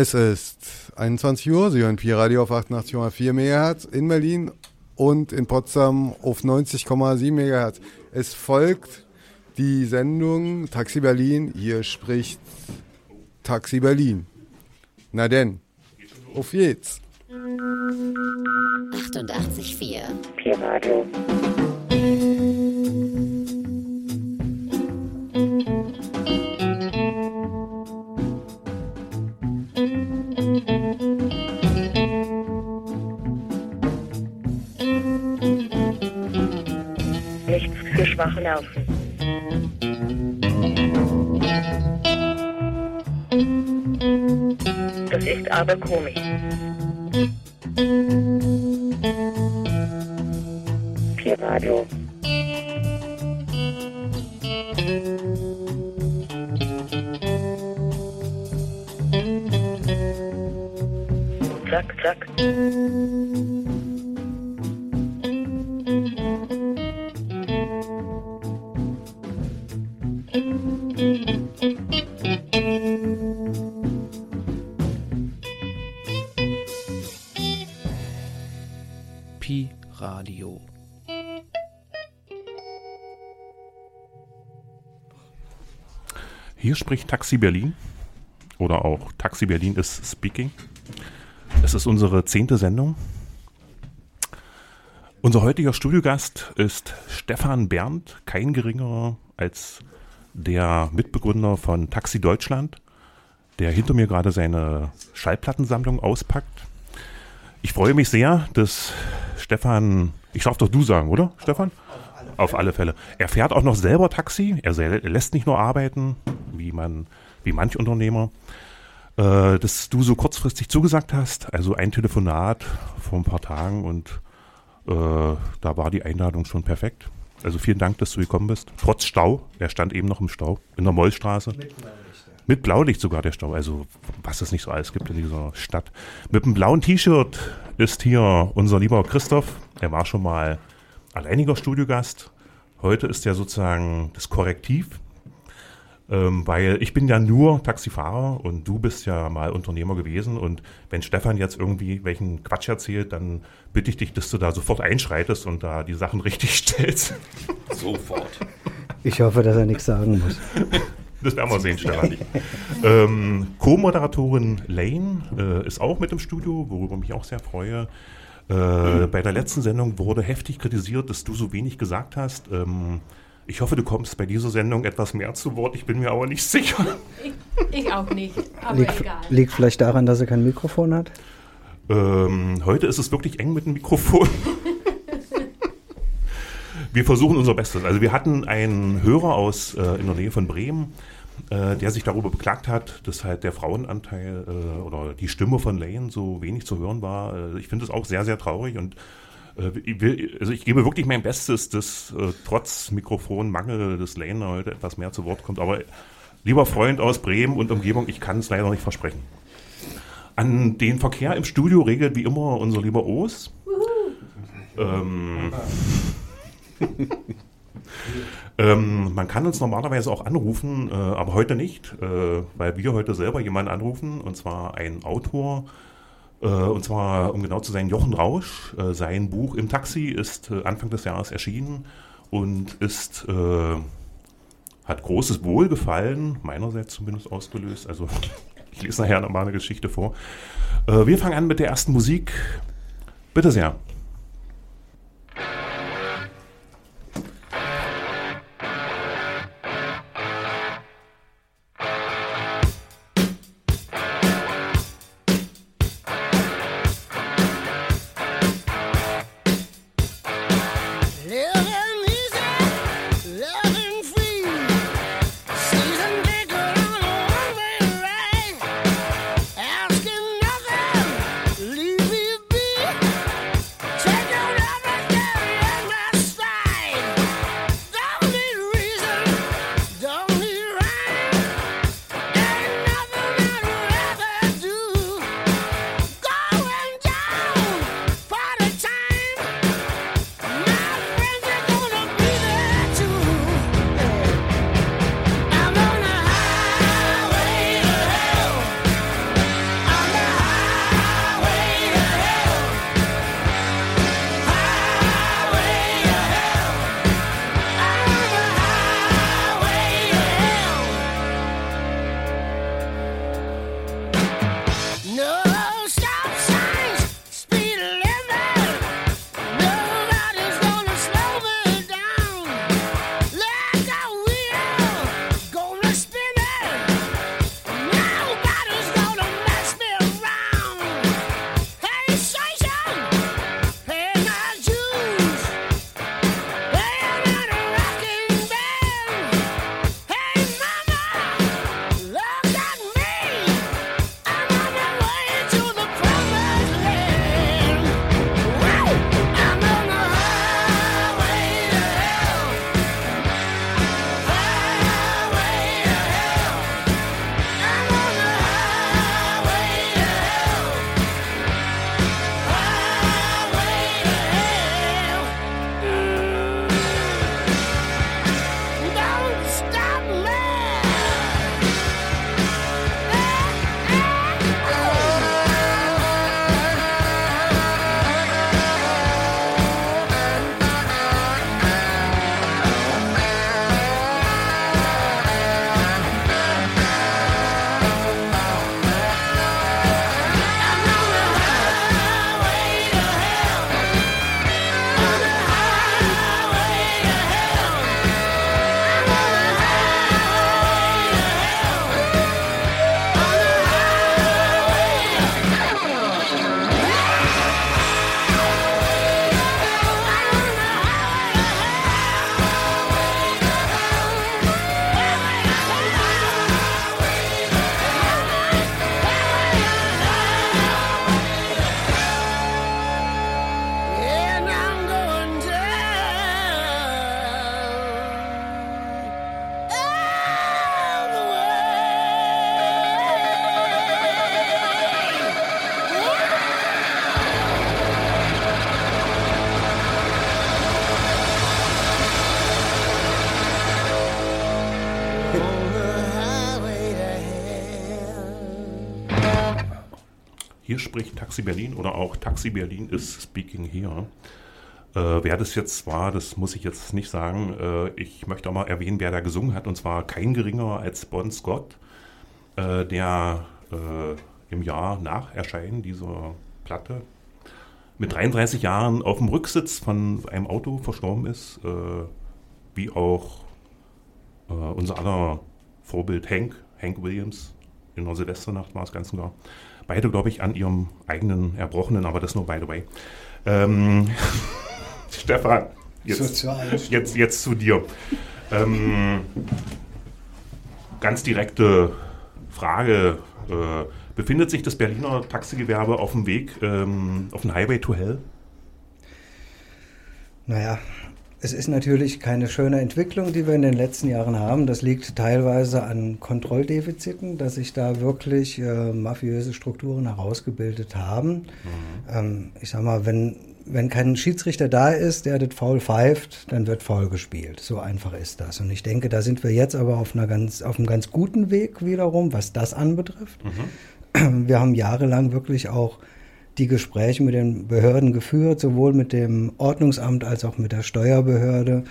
Es ist 21 Uhr, Sie hören Pi Radio auf 88,4 MHz in Berlin und in Potsdam auf 90,7 MHz. Es folgt die Sendung Taxi Berlin. Hier spricht Taxi Berlin. Na denn, auf geht's. 88,4 Pi Radio. Nerven. Das ist aber komisch. Spricht Taxi Berlin oder auch Taxi Berlin ist Speaking. Es ist unsere zehnte Sendung. Unser heutiger Studiogast ist Stefan Berndt, kein geringerer als der Mitbegründer von Taxi Deutschland, der hinter mir gerade seine Schallplattensammlung auspackt. Ich freue mich sehr, dass Stefan, ich darf doch du sagen, oder Stefan? Auf alle Fälle. Er fährt auch noch selber Taxi. Er lässt nicht nur arbeiten, wie man, wie manch Unternehmer. Äh, dass du so kurzfristig zugesagt hast, also ein Telefonat vor ein paar Tagen und äh, da war die Einladung schon perfekt. Also vielen Dank, dass du gekommen bist. Trotz Stau. Er stand eben noch im Stau in der Mollstraße. Mit Blaulicht sogar der Stau. Also was es nicht so alles gibt in dieser Stadt. Mit einem blauen T-Shirt ist hier unser lieber Christoph. Er war schon mal alleiniger Studiogast. Heute ist er sozusagen das Korrektiv. Ähm, weil ich bin ja nur Taxifahrer und du bist ja mal Unternehmer gewesen. Und wenn Stefan jetzt irgendwie welchen Quatsch erzählt, dann bitte ich dich, dass du da sofort einschreitest und da die Sachen richtig stellst. Sofort. Ich hoffe, dass er nichts sagen muss. Das werden wir sehen, Stefan. ähm, Co-Moderatorin Lane äh, ist auch mit im Studio, worüber ich mich auch sehr freue. Äh, bei der letzten Sendung wurde heftig kritisiert, dass du so wenig gesagt hast. Ähm, ich hoffe, du kommst bei dieser Sendung etwas mehr zu Wort. Ich bin mir aber nicht sicher. Ich auch nicht, aber Liegt, egal. liegt vielleicht daran, dass er kein Mikrofon hat? Ähm, heute ist es wirklich eng mit dem Mikrofon. wir versuchen unser Bestes. Also wir hatten einen Hörer aus äh, in der Nähe von Bremen, äh, der sich darüber beklagt hat, dass halt der Frauenanteil äh, oder die Stimme von Lane so wenig zu hören war. Äh, ich finde es auch sehr, sehr traurig und äh, ich will, also ich gebe wirklich mein Bestes, dass äh, trotz Mikrofonmangel des Lane heute etwas mehr zu Wort kommt. Aber lieber Freund aus Bremen und Umgebung, ich kann es leider nicht versprechen. An den Verkehr im Studio regelt wie immer unser lieber Oos. Ähm, ähm, man kann uns normalerweise auch anrufen, äh, aber heute nicht, äh, weil wir heute selber jemanden anrufen, und zwar einen Autor, äh, und zwar, um genau zu sein, Jochen Rausch. Äh, sein Buch Im Taxi ist äh, Anfang des Jahres erschienen und ist, äh, hat großes Wohlgefallen, meinerseits zumindest ausgelöst. Also ich lese nachher nochmal eine Geschichte vor. Wir fangen an mit der ersten Musik. Bitte sehr. Hier spricht Taxi Berlin oder auch Taxi Berlin ist speaking here. Äh, wer das jetzt war, das muss ich jetzt nicht sagen. Äh, ich möchte auch mal erwähnen, wer da gesungen hat, und zwar kein geringerer als Bon Scott, äh, der äh, im Jahr nach Erscheinen dieser Platte mit 33 Jahren auf dem Rücksitz von einem Auto verstorben ist, äh, wie auch äh, unser aller Vorbild Hank, Hank Williams, in der Silvesternacht war es ganz genau. Beide, glaube ich, an ihrem eigenen Erbrochenen, aber das nur by the way. Ähm, Stefan, jetzt, jetzt, jetzt zu dir. Ähm, ganz direkte Frage. Äh, befindet sich das Berliner Taxigewerbe auf dem Weg, ähm, auf dem Highway to Hell? Naja, es ist natürlich keine schöne Entwicklung, die wir in den letzten Jahren haben. Das liegt teilweise an Kontrolldefiziten, dass sich da wirklich äh, mafiöse Strukturen herausgebildet haben. Ähm, ich sag mal, wenn, wenn kein Schiedsrichter da ist, der das Foul pfeift, dann wird Foul gespielt. So einfach ist das. Und ich denke, da sind wir jetzt aber auf, einer ganz, auf einem ganz guten Weg wiederum, was das anbetrifft. Wir haben jahrelang wirklich auch die Gespräche mit den Behörden geführt, sowohl mit dem Ordnungsamt als auch mit der Steuerbehörde,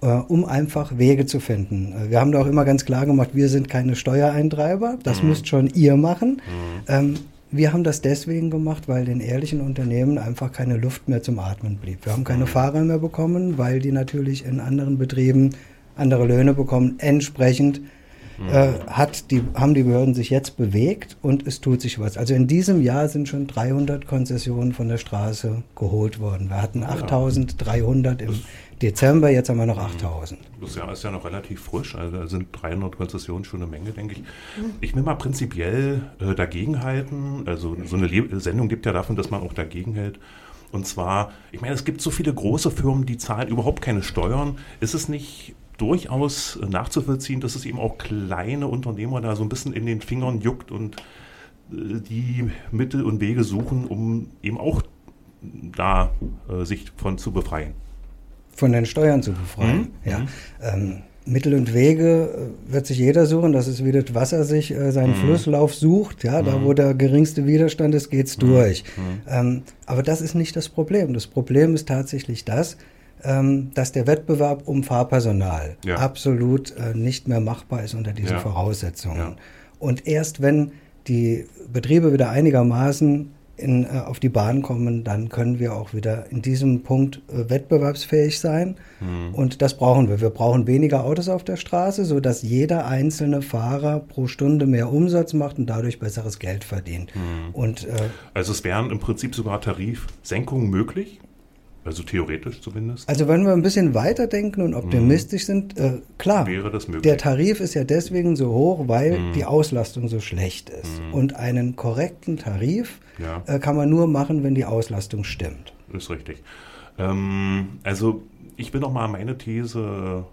äh, um einfach Wege zu finden. Äh, Wir haben da auch immer ganz klar gemacht, wir sind keine Steuereintreiber, das müsst schon ihr machen. Ähm, wir haben das deswegen gemacht, weil den ehrlichen Unternehmen einfach keine Luft mehr zum Atmen blieb. Wir haben keine Fahrer mehr bekommen, weil die natürlich in anderen Betrieben andere Löhne bekommen. Entsprechend äh, hat die, haben die Behörden sich jetzt bewegt und es tut sich was. Also in diesem Jahr sind schon 300 Konzessionen von der Straße geholt worden. Wir hatten 8300 im Dezember, jetzt haben wir noch 8000. Das Jahr ist ja noch relativ frisch, also sind 300 Konzessionen schon eine Menge, denke ich. Ich will mal prinzipiell äh, dagegenhalten. Also so eine Le Sendung gibt ja davon, dass man auch dagegen hält. Und zwar, ich meine, es gibt so viele große Firmen, die zahlen überhaupt keine Steuern. Ist es nicht durchaus nachzuvollziehen, dass es eben auch kleine Unternehmer da so ein bisschen in den Fingern juckt und äh, die Mittel und Wege suchen, um eben auch da äh, sich von zu befreien? von den Steuern zu befreien. Mhm. Ja. Ähm, Mittel und Wege äh, wird sich jeder suchen. Das ist wie das Wasser sich äh, seinen Flusslauf sucht. Ja, da wo der geringste Widerstand ist, geht's durch. Ähm, aber das ist nicht das Problem. Das Problem ist tatsächlich das, dass der Wettbewerb um Fahrpersonal Ja. absolut äh, nicht mehr machbar ist unter diesen Ja. Voraussetzungen. Ja. Und erst wenn die Betriebe wieder einigermaßen in, äh, auf die Bahn kommen, dann können wir auch wieder in diesem Punkt äh, wettbewerbsfähig sein. Und das brauchen wir. Wir brauchen weniger Autos auf der Straße, sodass jeder einzelne Fahrer pro Stunde mehr Umsatz macht und dadurch besseres Geld verdient. Und äh, Also es wären im Prinzip sogar Tarifsenkungen möglich, also theoretisch zumindest. also wenn wir ein bisschen weiterdenken und optimistisch sind, äh, klar, Mhm. Wäre das möglich? der Tarif ist ja deswegen so hoch, weil Mhm. die Auslastung so schlecht ist. Und einen korrekten Tarif Ja. äh, kann man nur machen, wenn die Auslastung stimmt. Ist richtig. Ähm, also ich will noch mal meine These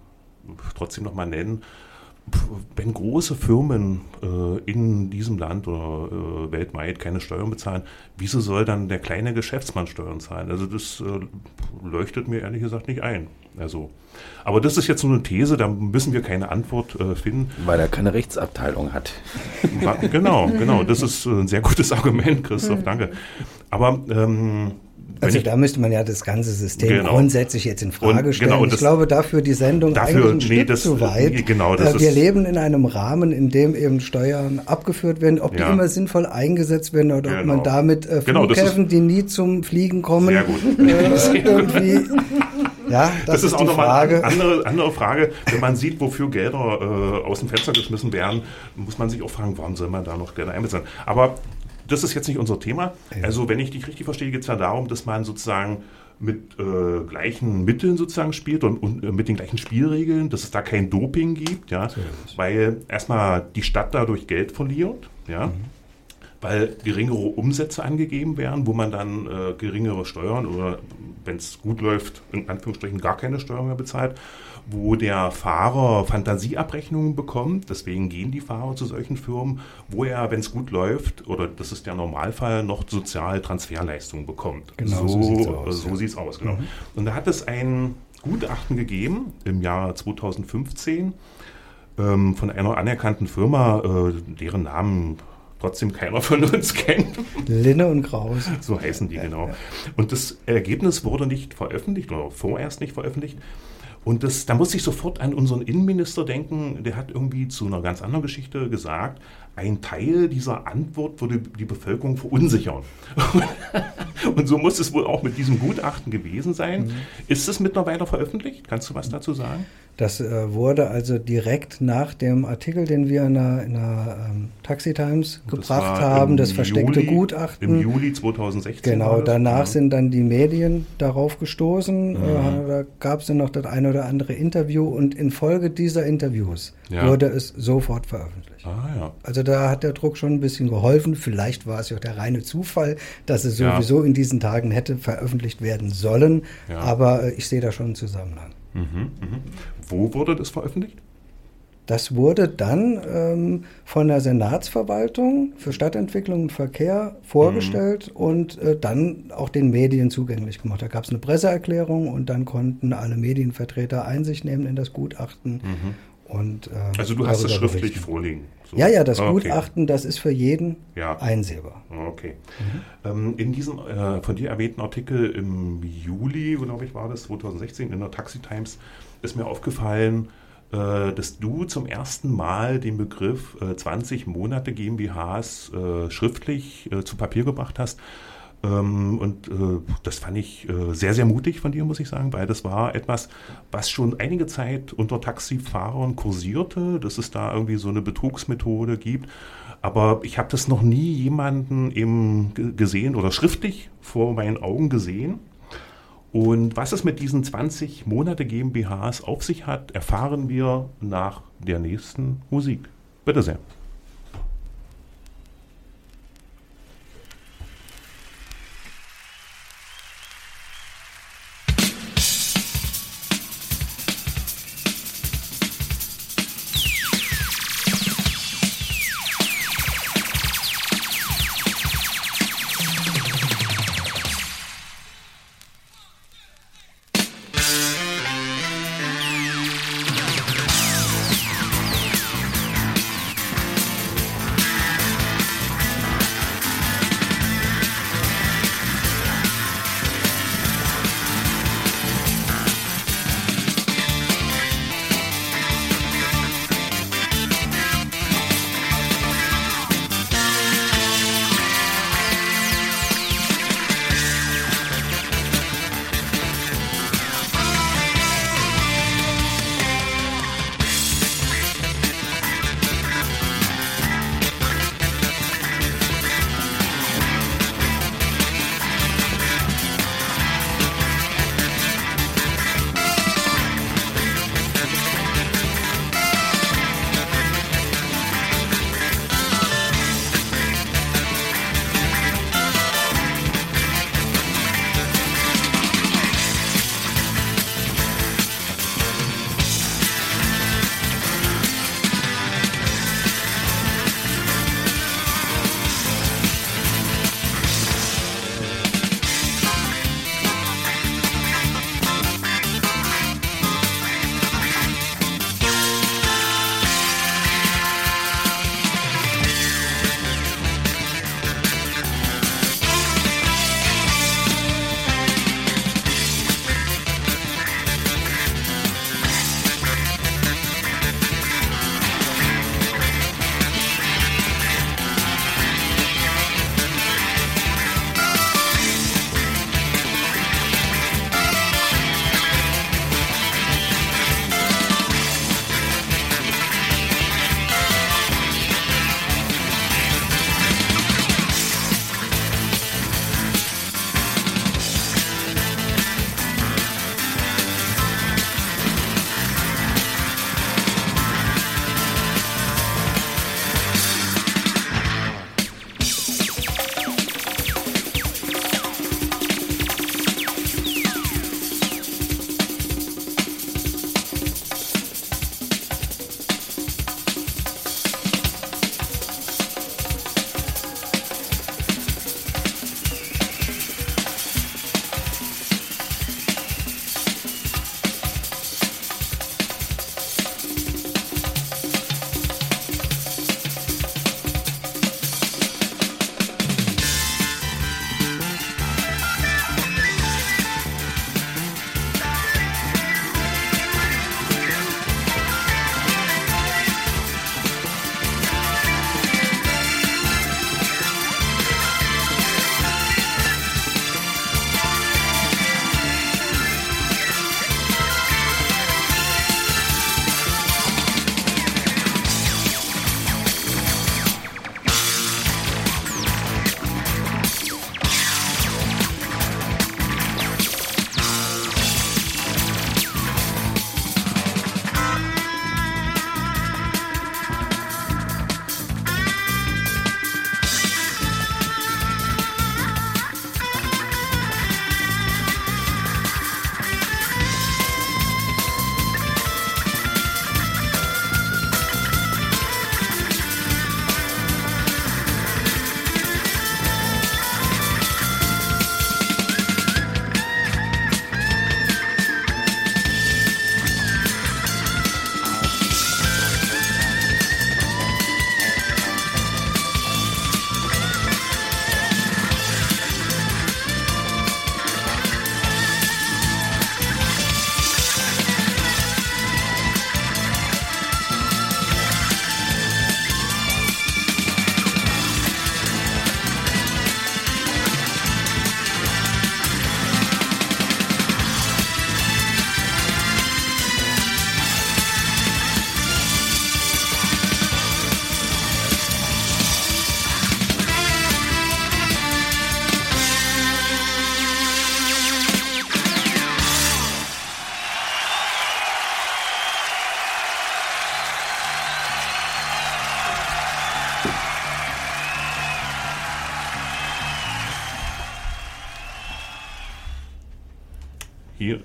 trotzdem noch mal nennen. Wenn große Firmen äh, in diesem Land oder äh, weltweit keine Steuern bezahlen, wieso soll dann der kleine Geschäftsmann Steuern zahlen? Also das äh, leuchtet mir ehrlich gesagt nicht ein. Also, aber das ist jetzt nur eine These, da müssen wir keine Antwort äh, finden. Weil er keine Rechtsabteilung hat. Genau, genau. Das ist äh, ein sehr gutes Argument, Christoph, danke. Aber ähm, Also ich, da müsste man ja das ganze System Genau. grundsätzlich jetzt in Frage Und stellen. genau, und ich das- glaube, dafür die Sendung Dafür- eigentlich ein nee, Stück das- zu weit. genau, das Äh, wir ist- leben in einem Rahmen, in dem eben Steuern abgeführt werden. Ob Ja. die immer sinnvoll eingesetzt werden oder ob Genau. man damit äh, Genau, Flughäfen, die nie zum Fliegen kommen, Sehr gut. Äh, Sehr irgendwie. Ja, das, das, ist, ist, auch nochmal eine andere, andere Frage. Wenn man sieht, wofür Gelder äh, aus dem Fenster geschmissen werden, muss man sich auch fragen, warum soll man da noch Gelder einbezahlen? Aber das ist jetzt nicht unser Thema. Also, wenn ich dich richtig verstehe, geht es ja darum, dass man sozusagen mit äh, gleichen Mitteln sozusagen spielt und, und äh, mit den gleichen Spielregeln, dass es da kein Doping gibt, ja, weil erstmal die Stadt dadurch Geld verliert, ja, weil geringere Umsätze angegeben werden, wo man dann äh, geringere Steuern oder wenn es gut läuft, in Anführungsstrichen gar keine Steuern mehr bezahlt, wo der Fahrer Fantasieabrechnungen bekommt, deswegen gehen die Fahrer zu solchen Firmen, wo er, wenn es gut läuft, oder das ist der Normalfall, noch Sozialtransferleistungen bekommt. Genau, so sieht's aus, so ja. sieht's aus, genau. Und da hat es ein Gutachten gegeben im Jahr 2015 ähm, von einer anerkannten Firma, äh, deren Namen trotzdem keiner von uns kennt. Linne und Krause. So heißen die, genau. Und das Ergebnis wurde nicht veröffentlicht oder vorerst nicht veröffentlicht. Und das, da musste ich sofort an unseren Innenminister denken, der hat irgendwie zu einer ganz anderen Geschichte gesagt, ein Teil dieser Antwort würde die Bevölkerung verunsichern. Und so muss es wohl auch mit diesem Gutachten gewesen sein. Ist es mittlerweile veröffentlicht? Kannst du was dazu sagen? Das äh, wurde also direkt nach dem Artikel, den wir in der, in der ähm, Taxi Times Das gebracht haben, das versteckte Juli- Gutachten. Im Juli 2016. Genau, danach ja. sind dann die Medien darauf gestoßen. Äh, da gab es dann noch das eine oder andere Interview und infolge dieser Interviews Ja. wurde es sofort veröffentlicht. Ah ja. Also da hat der Druck schon ein bisschen geholfen. Vielleicht war es ja auch der reine Zufall, dass es Ja. sowieso in diesen Tagen hätte veröffentlicht werden sollen. Ja. Aber äh, ich sehe da schon einen Zusammenhang. Wo wurde das veröffentlicht? Das wurde dann ähm, von der Senatsverwaltung für Stadtentwicklung und Verkehr vorgestellt und äh, dann auch den Medien zugänglich gemacht. Da gab es eine Presseerklärung und dann konnten alle Medienvertreter Einsicht nehmen in das Gutachten. Und, äh, Also du hast es schriftlich berichten. vorliegen. So. Ja, ja, das Ah, okay. Gutachten, das ist für jeden Ja. einsehbar. Okay. Ähm, in diesem äh, von dir erwähnten Artikel im Juli, glaube ich, war das 2016 in der Taxi Times, ist mir aufgefallen, äh, dass du zum ersten Mal den Begriff äh, 20 Monate GmbHs äh, schriftlich äh, zu Papier gebracht hast. Ähm, und äh, das fand ich äh, sehr, sehr mutig von dir, muss ich sagen, weil das war etwas, was schon einige Zeit unter Taxifahrern kursierte, dass es da irgendwie so eine Betrugsmethode gibt. Aber ich habe das noch nie jemanden eben ge- gesehen oder schriftlich vor meinen Augen gesehen. Und was es mit diesen 20 Monate GmbHs auf sich hat, erfahren wir nach der nächsten Musik. Bitte sehr.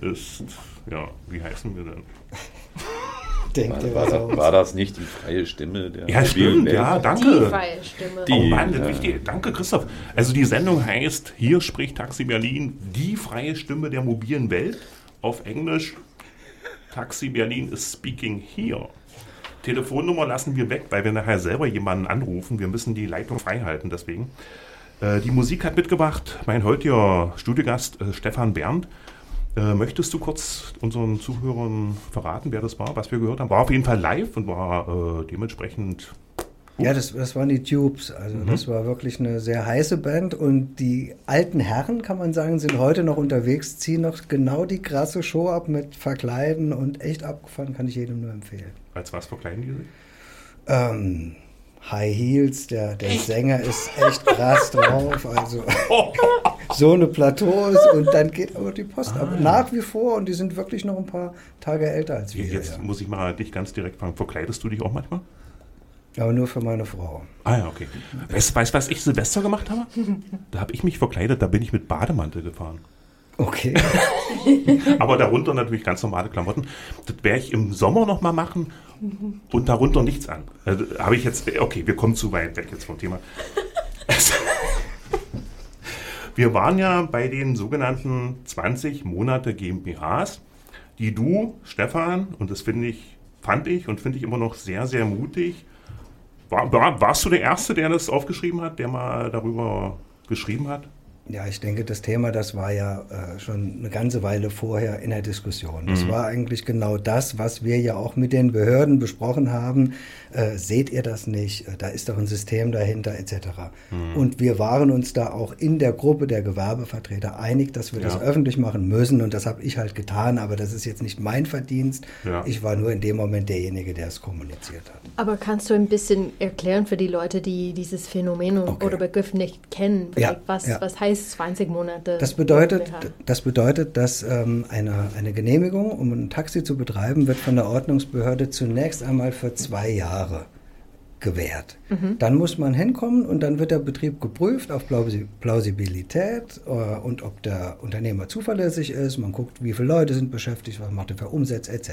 Hier ist, ja, wie heißen wir denn? Denkt War, war, aus? war das nicht die freie Stimme der Ja, mobilen stimmt, Welt? ja, Die danke. freie Stimme. Die- Oh Mann, das ja. wichtig. Danke, Christoph. Also die Sendung heißt Hier spricht Taxi Berlin, die freie Stimme der mobilen Welt. Auf Englisch Taxi Berlin is speaking here. Telefonnummer lassen wir weg, weil wir nachher selber jemanden anrufen. Wir müssen die Leitung frei halten, deswegen. Äh, die Musik hat mitgebracht mein heutiger Studiogast äh, Stefan Berndt. Äh, möchtest du kurz unseren Zuhörern verraten, wer das war, was wir gehört haben? War auf jeden Fall live und war äh, dementsprechend Ja, das, das waren die Tubes. Also das war wirklich eine sehr heiße Band und die alten Herren, kann man sagen, sind heute noch unterwegs, ziehen noch genau die krasse Show ab mit Verkleiden und echt abgefahren, kann ich jedem nur empfehlen. als was verkleiden die sich? Ähm, High Heels, der, der Sänger ist echt krass drauf, also so eine Plateaus und dann geht aber die Post ab. Nach wie vor und die sind wirklich noch ein paar Tage älter als wir. Jetzt Ja. muss ich mal dich ganz direkt fragen, verkleidest du dich auch manchmal? Aber nur für meine Frau. Ah ja, okay. Weißt du, was ich Silvester gemacht habe? Da habe ich mich verkleidet, da bin ich mit Bademantel gefahren. Okay. Aber darunter natürlich ganz normale Klamotten. Das werde ich im Sommer noch mal machen und darunter nichts an. Also, habe ich jetzt, okay, wir kommen zu weit weg jetzt vom Thema. Wir waren ja bei den sogenannten 20 Monate GmbHs, die du, Stefan, und das finde ich, fand ich und finde ich immer noch sehr, sehr mutig. War, war, warst du der Erste, der das aufgeschrieben hat, der mal darüber geschrieben hat? Ja, ich denke, das Thema, das war ja äh, schon eine ganze Weile vorher in der Diskussion. Das war eigentlich genau das, was wir ja auch mit den Behörden besprochen haben. Äh, seht ihr das nicht? Äh, Da ist doch ein System dahinter, etc. Und wir waren uns da auch in der Gruppe der Gewerbevertreter einig, dass wir das Ja. öffentlich machen müssen. Und das habe ich halt getan, aber das ist jetzt nicht mein Verdienst. Ja. Ich war nur in dem Moment derjenige, der es kommuniziert hat. Aber kannst du ein bisschen erklären für die Leute, die dieses Phänomen Okay. oder Begriff nicht kennen, Ja, was, ja. was heißt 20 Monate? Das bedeutet, das bedeutet, dass ähm, eine, eine Genehmigung, um ein Taxi zu betreiben, wird von der Ordnungsbehörde zunächst einmal für zwei Jahre gewährt. Dann muss man hinkommen und dann wird der Betrieb geprüft auf Plausi- Plausibilität äh, und ob der Unternehmer zuverlässig ist. Man guckt, wie viele Leute sind beschäftigt, was macht er für Umsätze etc.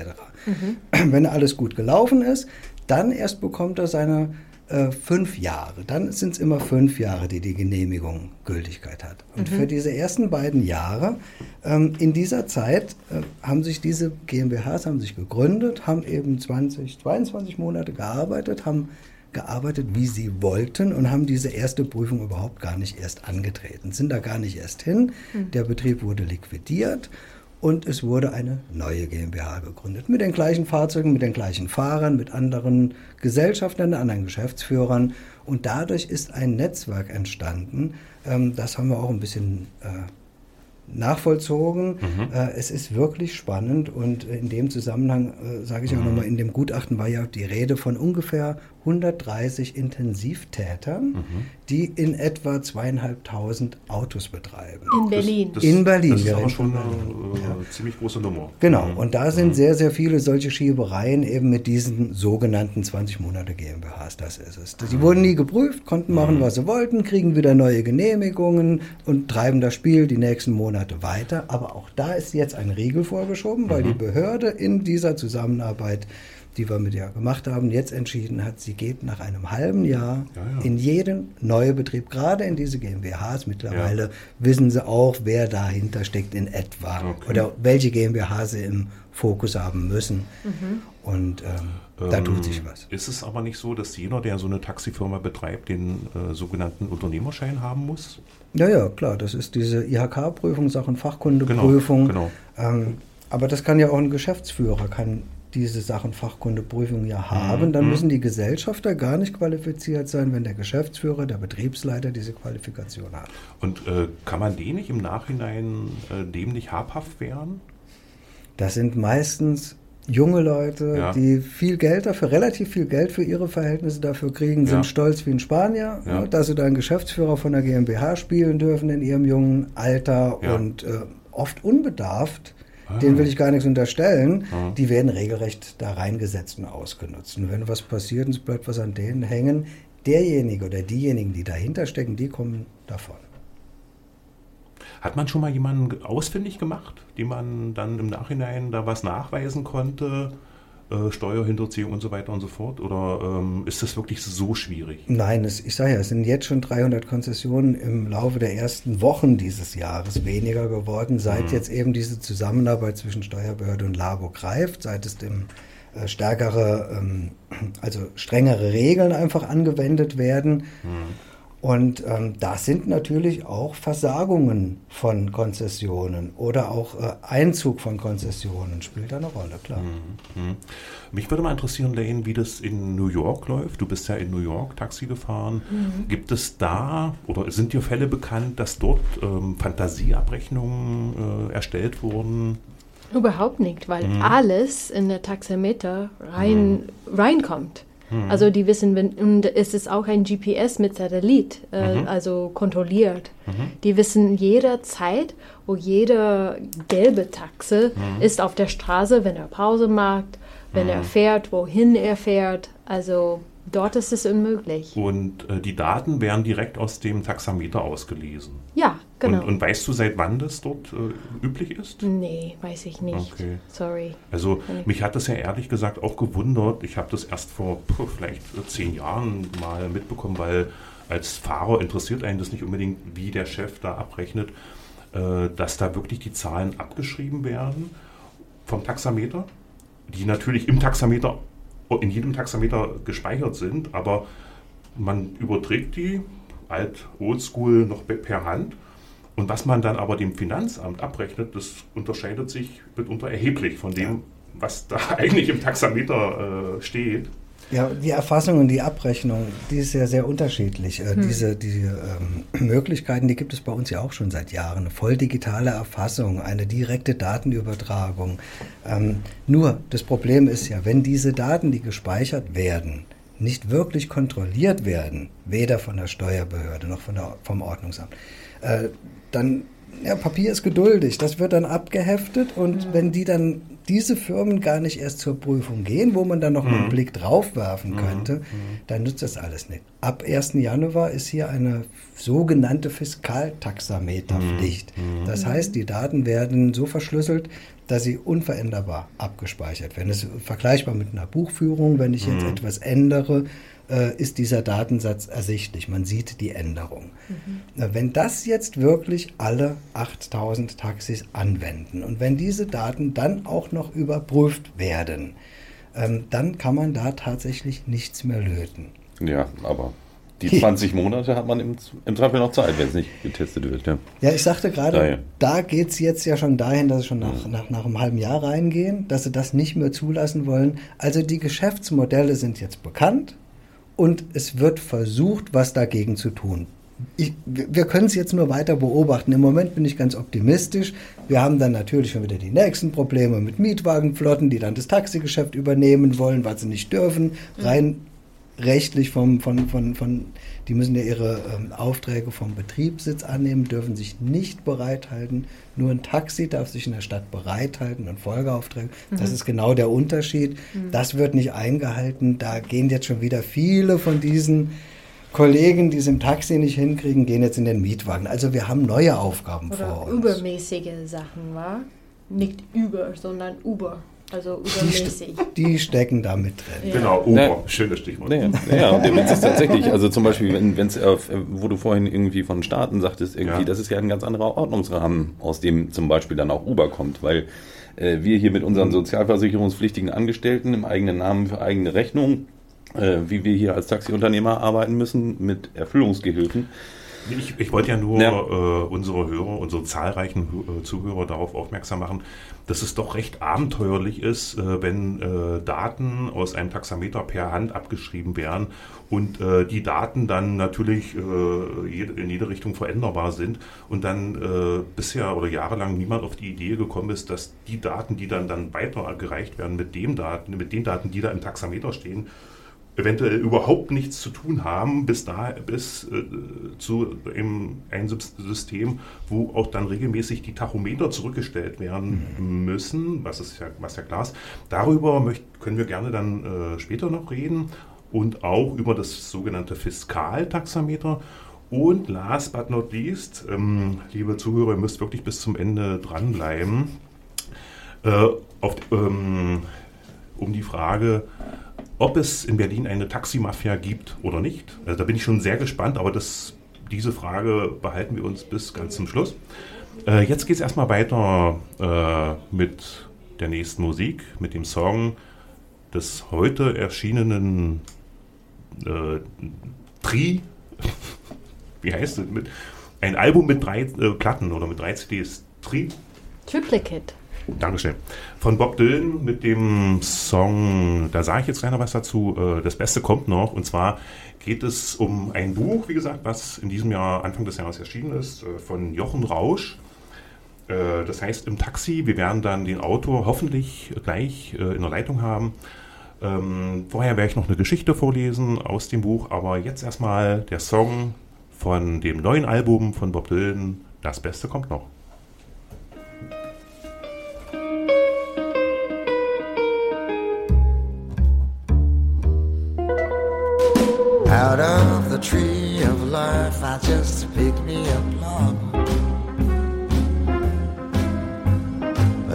Wenn alles gut gelaufen ist, dann erst bekommt er seine äh, fünf Jahre. Dann sind es immer fünf Jahre, die die Genehmigung Gültigkeit hat. Und für diese ersten beiden Jahre, ähm, in dieser Zeit äh, haben sich diese GmbHs haben sich gegründet, haben eben 20, 22 Monate gearbeitet, haben gearbeitet, wie sie wollten und haben diese erste Prüfung überhaupt gar nicht erst angetreten, sind da gar nicht erst hin. Der Betrieb wurde liquidiert und es wurde eine neue GmbH gegründet. Mit den gleichen Fahrzeugen, mit den gleichen Fahrern, mit anderen Gesellschaftern, anderen Geschäftsführern. Und dadurch ist ein Netzwerk entstanden. Ähm, das haben wir auch ein bisschen äh, nachvollzogen. Äh, es ist wirklich spannend und in dem Zusammenhang äh, sage ich auch nochmal, in dem Gutachten war ja die Rede von ungefähr 130 Intensivtätern, die in etwa zweieinhalbtausend Autos betreiben. in Berlin. Das, In Berlin, Das ist aber reden schon eine äh, ziemlich große Nummer. Genau, Mhm. und da sind sehr, sehr viele solche Schiebereien eben mit diesen sogenannten 20 Monate GmbHs, das ist es. Die wurden nie geprüft, konnten machen, was sie wollten, kriegen wieder neue Genehmigungen und treiben das Spiel die nächsten Monate weiter. Aber auch da ist jetzt ein Riegel vorgeschoben, weil die Behörde in dieser Zusammenarbeit, die wir mit ihr gemacht haben, jetzt entschieden hat, sie geht nach einem halben Jahr Ja, ja. in jeden neuen Betrieb, gerade in diese GmbHs. Mittlerweile wissen sie auch, wer dahinter steckt in etwa Okay. oder welche GmbH sie im Fokus haben müssen. Und ähm, da tut sich was. Ist es aber nicht so, dass jeder, der so eine Taxifirma betreibt, den äh, sogenannten Unternehmerschein haben muss? Ja, ja, klar, das ist diese IHK-Prüfung, Sachen Fachkundeprüfung. Genau, Ähm, aber das kann ja auch ein Geschäftsführer, kann diese Sachen Fachkundeprüfung ja haben. Dann müssen die Gesellschafter gar nicht qualifiziert sein, wenn der Geschäftsführer, der Betriebsleiter diese Qualifikation hat. Und äh, kann man den nicht im Nachhinein äh, dem nicht habhaft werden? Das sind meistens junge Leute, Ja. die viel Geld dafür, relativ viel Geld für ihre Verhältnisse dafür kriegen, sind Ja. stolz wie ein Spanier, Ja. ne, dass sie da einen Geschäftsführer von der GmbH spielen dürfen in ihrem jungen Alter und äh, oft unbedarft. Ah. Denen will ich gar nichts unterstellen. Die werden regelrecht da reingesetzt und ausgenutzt. Und wenn was passiert und es bleibt was an denen hängen, derjenige oder diejenigen, die dahinter stecken, die kommen davon. Hat man schon mal jemanden ausfindig gemacht, dem man dann im Nachhinein da was nachweisen konnte? Äh, Steuerhinterziehung und so weiter und so fort? Oder ähm, ist das wirklich so schwierig? Nein, es, ich sage ja, es sind jetzt schon 300 Konzessionen im Laufe der ersten Wochen dieses Jahres weniger geworden, seit jetzt eben diese Zusammenarbeit zwischen Steuerbehörde und Labo greift, seit es dem äh, stärkere, ähm, also strengere Regeln einfach angewendet werden. Und ähm, das sind natürlich auch Versagungen von Konzessionen oder auch äh, Einzug von Konzessionen spielt da eine Rolle, klar. Hm. Mich würde mal interessieren, Lane, wie das in New York läuft. Du bist ja in New York Taxi gefahren. Gibt es da oder sind dir Fälle bekannt, dass dort ähm, Fantasieabrechnungen äh, erstellt wurden? Überhaupt nicht, weil alles in der Taxameter rein, reinkommt. Also die wissen, wenn, und es ist auch ein GPS mit Satellit, äh, also kontrolliert. Die wissen jederzeit, wo jede gelbe Taxe ist auf der Straße, wenn er Pause macht, wenn er fährt, wohin er fährt. Also dort ist es unmöglich. Und äh, die Daten werden direkt aus dem Taxameter ausgelesen. Ja, genau. Und, und weißt du, seit wann das dort äh, üblich ist? nee, weiß ich nicht. Okay. Sorry. Also mich hat das ja ehrlich gesagt auch gewundert. Ich habe das erst vor puh, vielleicht äh, zehn Jahren mal mitbekommen, weil als Fahrer interessiert einen das nicht unbedingt, wie der Chef da abrechnet, äh, dass da wirklich die Zahlen abgeschrieben werden vom Taxameter, die natürlich im Taxameter, in jedem Taxameter gespeichert sind, aber man überträgt die alt, oldschool noch per Hand. Und was man dann aber dem Finanzamt abrechnet, das unterscheidet sich mitunter erheblich von dem, was da eigentlich im Taxameter äh, steht. Ja, die Erfassung und die Abrechnung, die ist ja sehr unterschiedlich. Äh, Diese, diese ähm, Möglichkeiten, die gibt es bei uns ja auch schon seit Jahren. Eine voll digitale Erfassung, eine direkte Datenübertragung. Ähm, nur das Problem ist ja, wenn diese Daten, die gespeichert werden, nicht wirklich kontrolliert werden, weder von der Steuerbehörde noch von der, vom Ordnungsamt, äh, dann, ja, Papier ist geduldig, das wird dann abgeheftet und wenn die dann diese Firmen gar nicht erst zur Prüfung gehen, wo man dann noch mal einen Blick drauf werfen könnte, dann nützt das alles nicht. Ab 1. Januar ist hier eine sogenannte Fiskaltaxameterpflicht. Das heißt, die Daten werden so verschlüsselt, dass sie unveränderbar abgespeichert werden. Das ist vergleichbar mit einer Buchführung. Wenn ich jetzt etwas ändere, äh, ist dieser Datensatz ersichtlich. Man sieht die Änderung. Na, Wenn das jetzt wirklich alle 8000 Taxis anwenden und wenn diese Daten dann auch noch überprüft werden, ähm, dann kann man da tatsächlich nichts mehr löten. Ja, aber die 20 Monate hat man im, im Zweifel noch Zeit, wenn es nicht getestet wird. Ja. Ja, ich sagte gerade, Daher. da geht es jetzt ja schon dahin, dass sie schon nach, nach, nach einem halben Jahr reingehen, dass sie das nicht mehr zulassen wollen. Also die Geschäftsmodelle sind jetzt bekannt und es wird versucht, was dagegen zu tun. Ich, wir können es jetzt nur weiter beobachten. Im Moment bin ich ganz optimistisch. Wir haben dann natürlich schon wieder die nächsten Probleme mit Mietwagenflotten, die dann das Taxigeschäft übernehmen wollen, weil sie nicht dürfen. Rein rechtlich vom, von, von, von, die müssen ja ihre ähm, Aufträge vom Betriebssitz annehmen, dürfen sich nicht bereithalten. Nur ein Taxi darf sich in der Stadt bereithalten und Folgeaufträge. Das ist genau der Unterschied. Das wird nicht eingehalten. Da gehen jetzt schon wieder viele von diesen Kollegen, die es im Taxi nicht hinkriegen, gehen jetzt in den Mietwagen. Also wir haben neue Aufgaben Oder vor uns. übermäßige Sachen, war? Nicht über, sondern über. Also Die, übermäßig. die stecken da mit drin. Ja. Genau, Ober, Ne. schönes Stichwort. Naja, naja, und der Witz ist tatsächlich, also zum Beispiel, wenn es, wo du vorhin irgendwie von Staaten sagtest, irgendwie, Ja. das ist ja ein ganz anderer Ordnungsrahmen, aus dem zum Beispiel dann auch Uber kommt, weil äh, wir hier mit unseren sozialversicherungspflichtigen Angestellten im eigenen Namen für eigene Rechnung, äh, wie wir hier als Taxiunternehmer arbeiten müssen, mit Erfüllungsgehilfen. Ich, ich wollte ja nur Ja. äh, unsere Hörer, unsere zahlreichen äh, Zuhörer darauf aufmerksam machen, dass es doch recht abenteuerlich ist, äh, wenn äh, Daten aus einem Taxameter per Hand abgeschrieben werden und äh, die Daten dann natürlich äh, in jede Richtung veränderbar sind und dann äh, bisher oder jahrelang niemand auf die Idee gekommen ist, dass die Daten, die dann, dann weitergereicht werden mit, dem Daten, mit den Daten, die da im Taxameter stehen, eventuell überhaupt nichts zu tun haben, bis da bis äh, zu einem, einem Sys- System, wo auch dann regelmäßig die Tachometer zurückgestellt werden müssen, was ist ja, was ja klar ist. Darüber möcht, können wir gerne dann äh, später noch reden und auch über das sogenannte Fiskaltaxameter. Und last but not least, ähm, liebe Zuhörer, ihr müsst wirklich bis zum Ende dranbleiben. Äh, auf, ähm, um die Frage, ob es in Berlin eine Taximafia gibt oder nicht. Also da bin ich schon sehr gespannt, aber das, diese Frage behalten wir uns bis ganz zum Schluss. Äh, jetzt geht es erstmal weiter äh, mit der nächsten Musik, mit dem Song des heute erschienenen äh, Tri, wie heißt es? Ein Album mit drei äh, Platten oder mit drei CDs. Tri, Triplicate. Dankeschön. Von Bob Dylan mit dem Song, da sage ich jetzt gleich noch was dazu, äh, das Beste kommt noch. Und zwar geht es um ein Buch, wie gesagt, was in diesem Jahr, Anfang des Jahres erschienen ist, äh, von Jochen Rausch. Äh, Das heißt im Taxi, wir werden dann den Autor hoffentlich gleich in der Leitung haben. Ähm, vorher werde ich noch eine Geschichte vorlesen aus dem Buch, aber jetzt erstmal der Song von dem neuen Album von Bob Dylan, Das Beste kommt noch. Out of the tree of life, I just picked me a plum.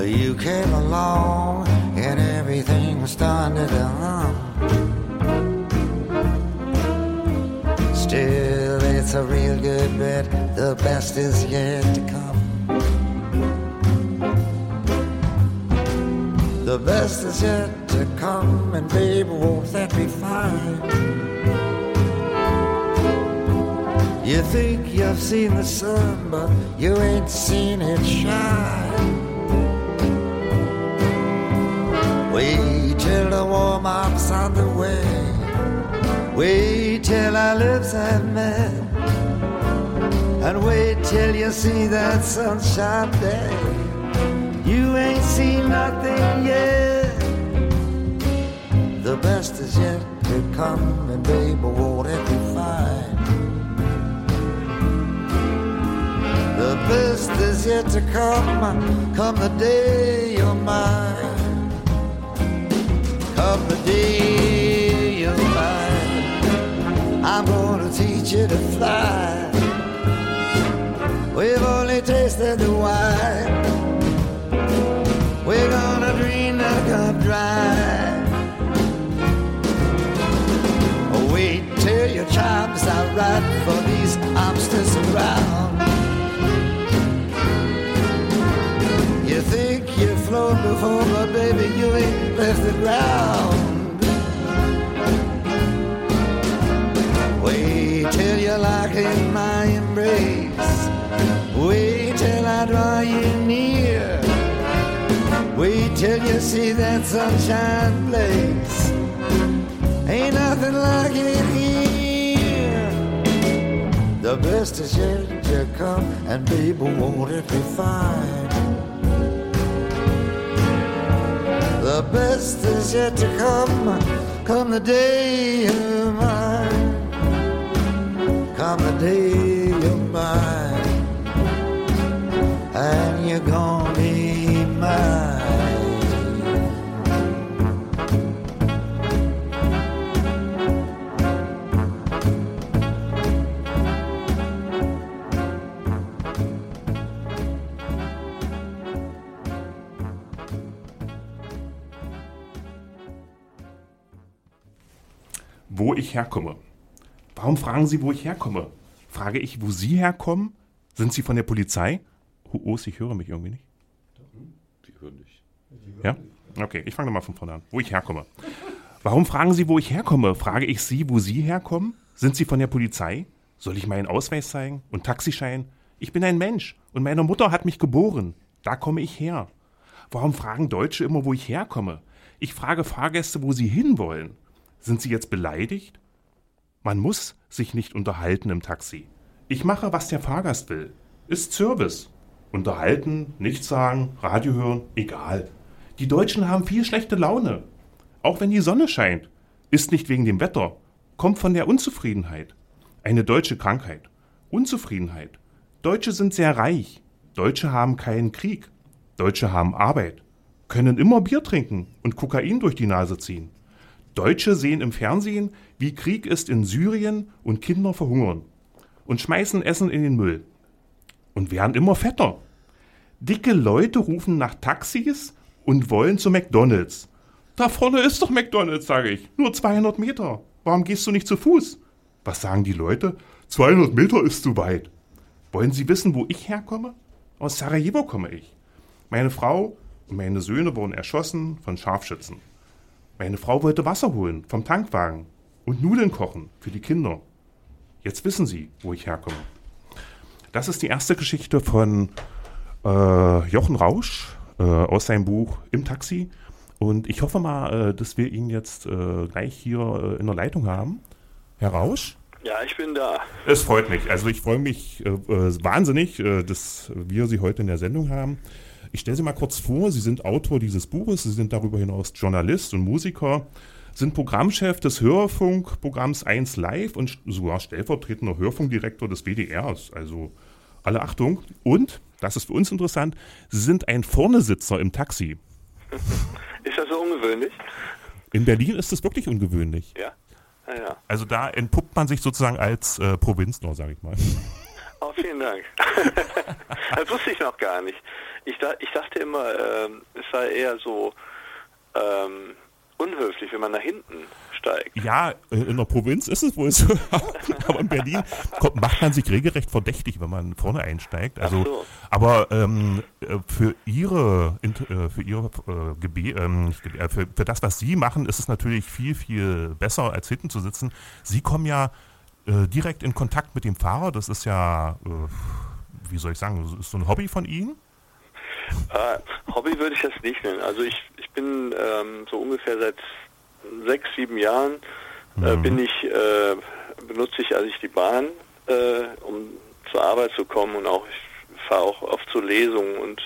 You came along and everything started to hum. Still, it's a real good bet. The best is yet to come. The best is yet to come, and baby, won't that be fine? You think you've seen the sun, but you ain't seen it shine. Wait till the warm up's on the way. Wait till our lips have met. And wait till you see that sunshine day. You ain't seen nothing yet. The best is yet to come, and baby, won't it be The best is yet to come, come the day you're mine. Come the day you're mine. I'm gonna teach you to fly. We've only tasted the wine. We're gonna dream the cup dry. Wait till your chimes are right for these arms to before, but baby, you ain't left the ground. Wait till you're locked in my embrace. Wait till I draw you near. Wait till you see that sunshine blaze. Ain't nothing like it here. The best is yet to come, and baby, won't it be fine? The best is yet to come, come the day you're mine. Come the day you're mine, and you're gonna be mine. Wo ich herkomme. Warum fragen Sie, wo ich herkomme? Frage ich, wo Sie herkommen? Sind Sie von der Polizei? Huos, ich höre mich irgendwie nicht. Die hören dich. Ja? Okay, ich fange mal von vorne an. Wo ich herkomme. Warum fragen Sie, wo ich herkomme? Frage ich Sie, wo Sie herkommen? Sind Sie von der Polizei? Soll ich meinen Ausweis zeigen und Taxischein? Ich bin ein Mensch und meine Mutter hat mich geboren. Da komme ich her. Warum fragen Deutsche immer, wo ich herkomme? Ich frage Fahrgäste, wo sie hinwollen. Sind sie jetzt beleidigt? Man muss sich nicht unterhalten im Taxi. Ich mache, was der Fahrgast will. Ist Service. Unterhalten, nichts sagen, Radio hören, egal. Die Deutschen haben viel schlechte Laune. Auch wenn die Sonne scheint. Ist nicht wegen dem Wetter. Kommt von der Unzufriedenheit. Eine deutsche Krankheit. Unzufriedenheit. Deutsche sind sehr reich. Deutsche haben keinen Krieg. Deutsche haben Arbeit. Können immer Bier trinken und Kokain durch die Nase ziehen. Deutsche sehen im Fernsehen, wie Krieg ist in Syrien und Kinder verhungern. und schmeißen Essen in den Müll. Und werden immer fetter. Dicke Leute rufen nach Taxis und wollen zu McDonalds. Da vorne ist doch McDonalds, sage ich. Nur 200 Meter. Warum gehst du nicht zu Fuß? Was sagen die Leute? 200 Meter ist zu weit. Wollen Sie wissen, wo ich herkomme? Aus Sarajevo komme ich. Meine Frau und meine Söhne wurden erschossen von Scharfschützen. Meine Frau wollte Wasser holen vom Tankwagen und Nudeln kochen für die Kinder. Jetzt wissen Sie, wo ich herkomme. Das ist die erste Geschichte von äh, Jochen Rausch äh, aus seinem Buch Im Taxi. Und ich hoffe mal, äh, dass wir ihn jetzt äh, gleich hier äh, in der Leitung haben. Herr Rausch? Ja, ich bin da. Es freut mich. Also ich freue mich äh, wahnsinnig, dass wir Sie heute in der Sendung haben. Ich stelle Sie mal kurz vor, Sie sind Autor dieses Buches, Sie sind darüber hinaus Journalist und Musiker, sind Programmchef des Hörfunkprogramms 1 Live und sogar stellvertretender Hörfunkdirektor des WDRs. Also alle Achtung. Und, das ist für uns interessant, Sie sind ein Vornesitzer im Taxi. Ist das so ungewöhnlich? In Berlin ist es wirklich ungewöhnlich. Ja. Ja, ja. Also da entpuppt man sich sozusagen als äh, Provinznor, sage ich mal. Oh, vielen Dank. das wusste ich noch gar nicht. Ich, ich dachte immer, ähm, es sei eher so ähm, unhöflich, wenn man nach hinten steigt. Ja, äh, in der Provinz ist es wohl so. aber in Berlin kommt, macht man sich regelrecht verdächtig, wenn man vorne einsteigt. Also, so. aber ähm, äh, für ihre, äh, für ihre äh, ähm, äh, für, für das, was sie machen, ist es natürlich viel, viel besser, als hinten zu sitzen. Sie kommen ja äh, direkt in Kontakt mit dem Fahrer. Das ist ja, äh, wie soll ich sagen, das ist so ein Hobby von Ihnen. Äh, Hobby würde ich das nicht nennen. Also ich, ich bin ähm, so ungefähr seit sechs, sieben Jahren äh, bin ich, äh, benutze ich also ich die Bahn, äh, um zur Arbeit zu kommen und auch ich fahre auch oft zu Lesungen und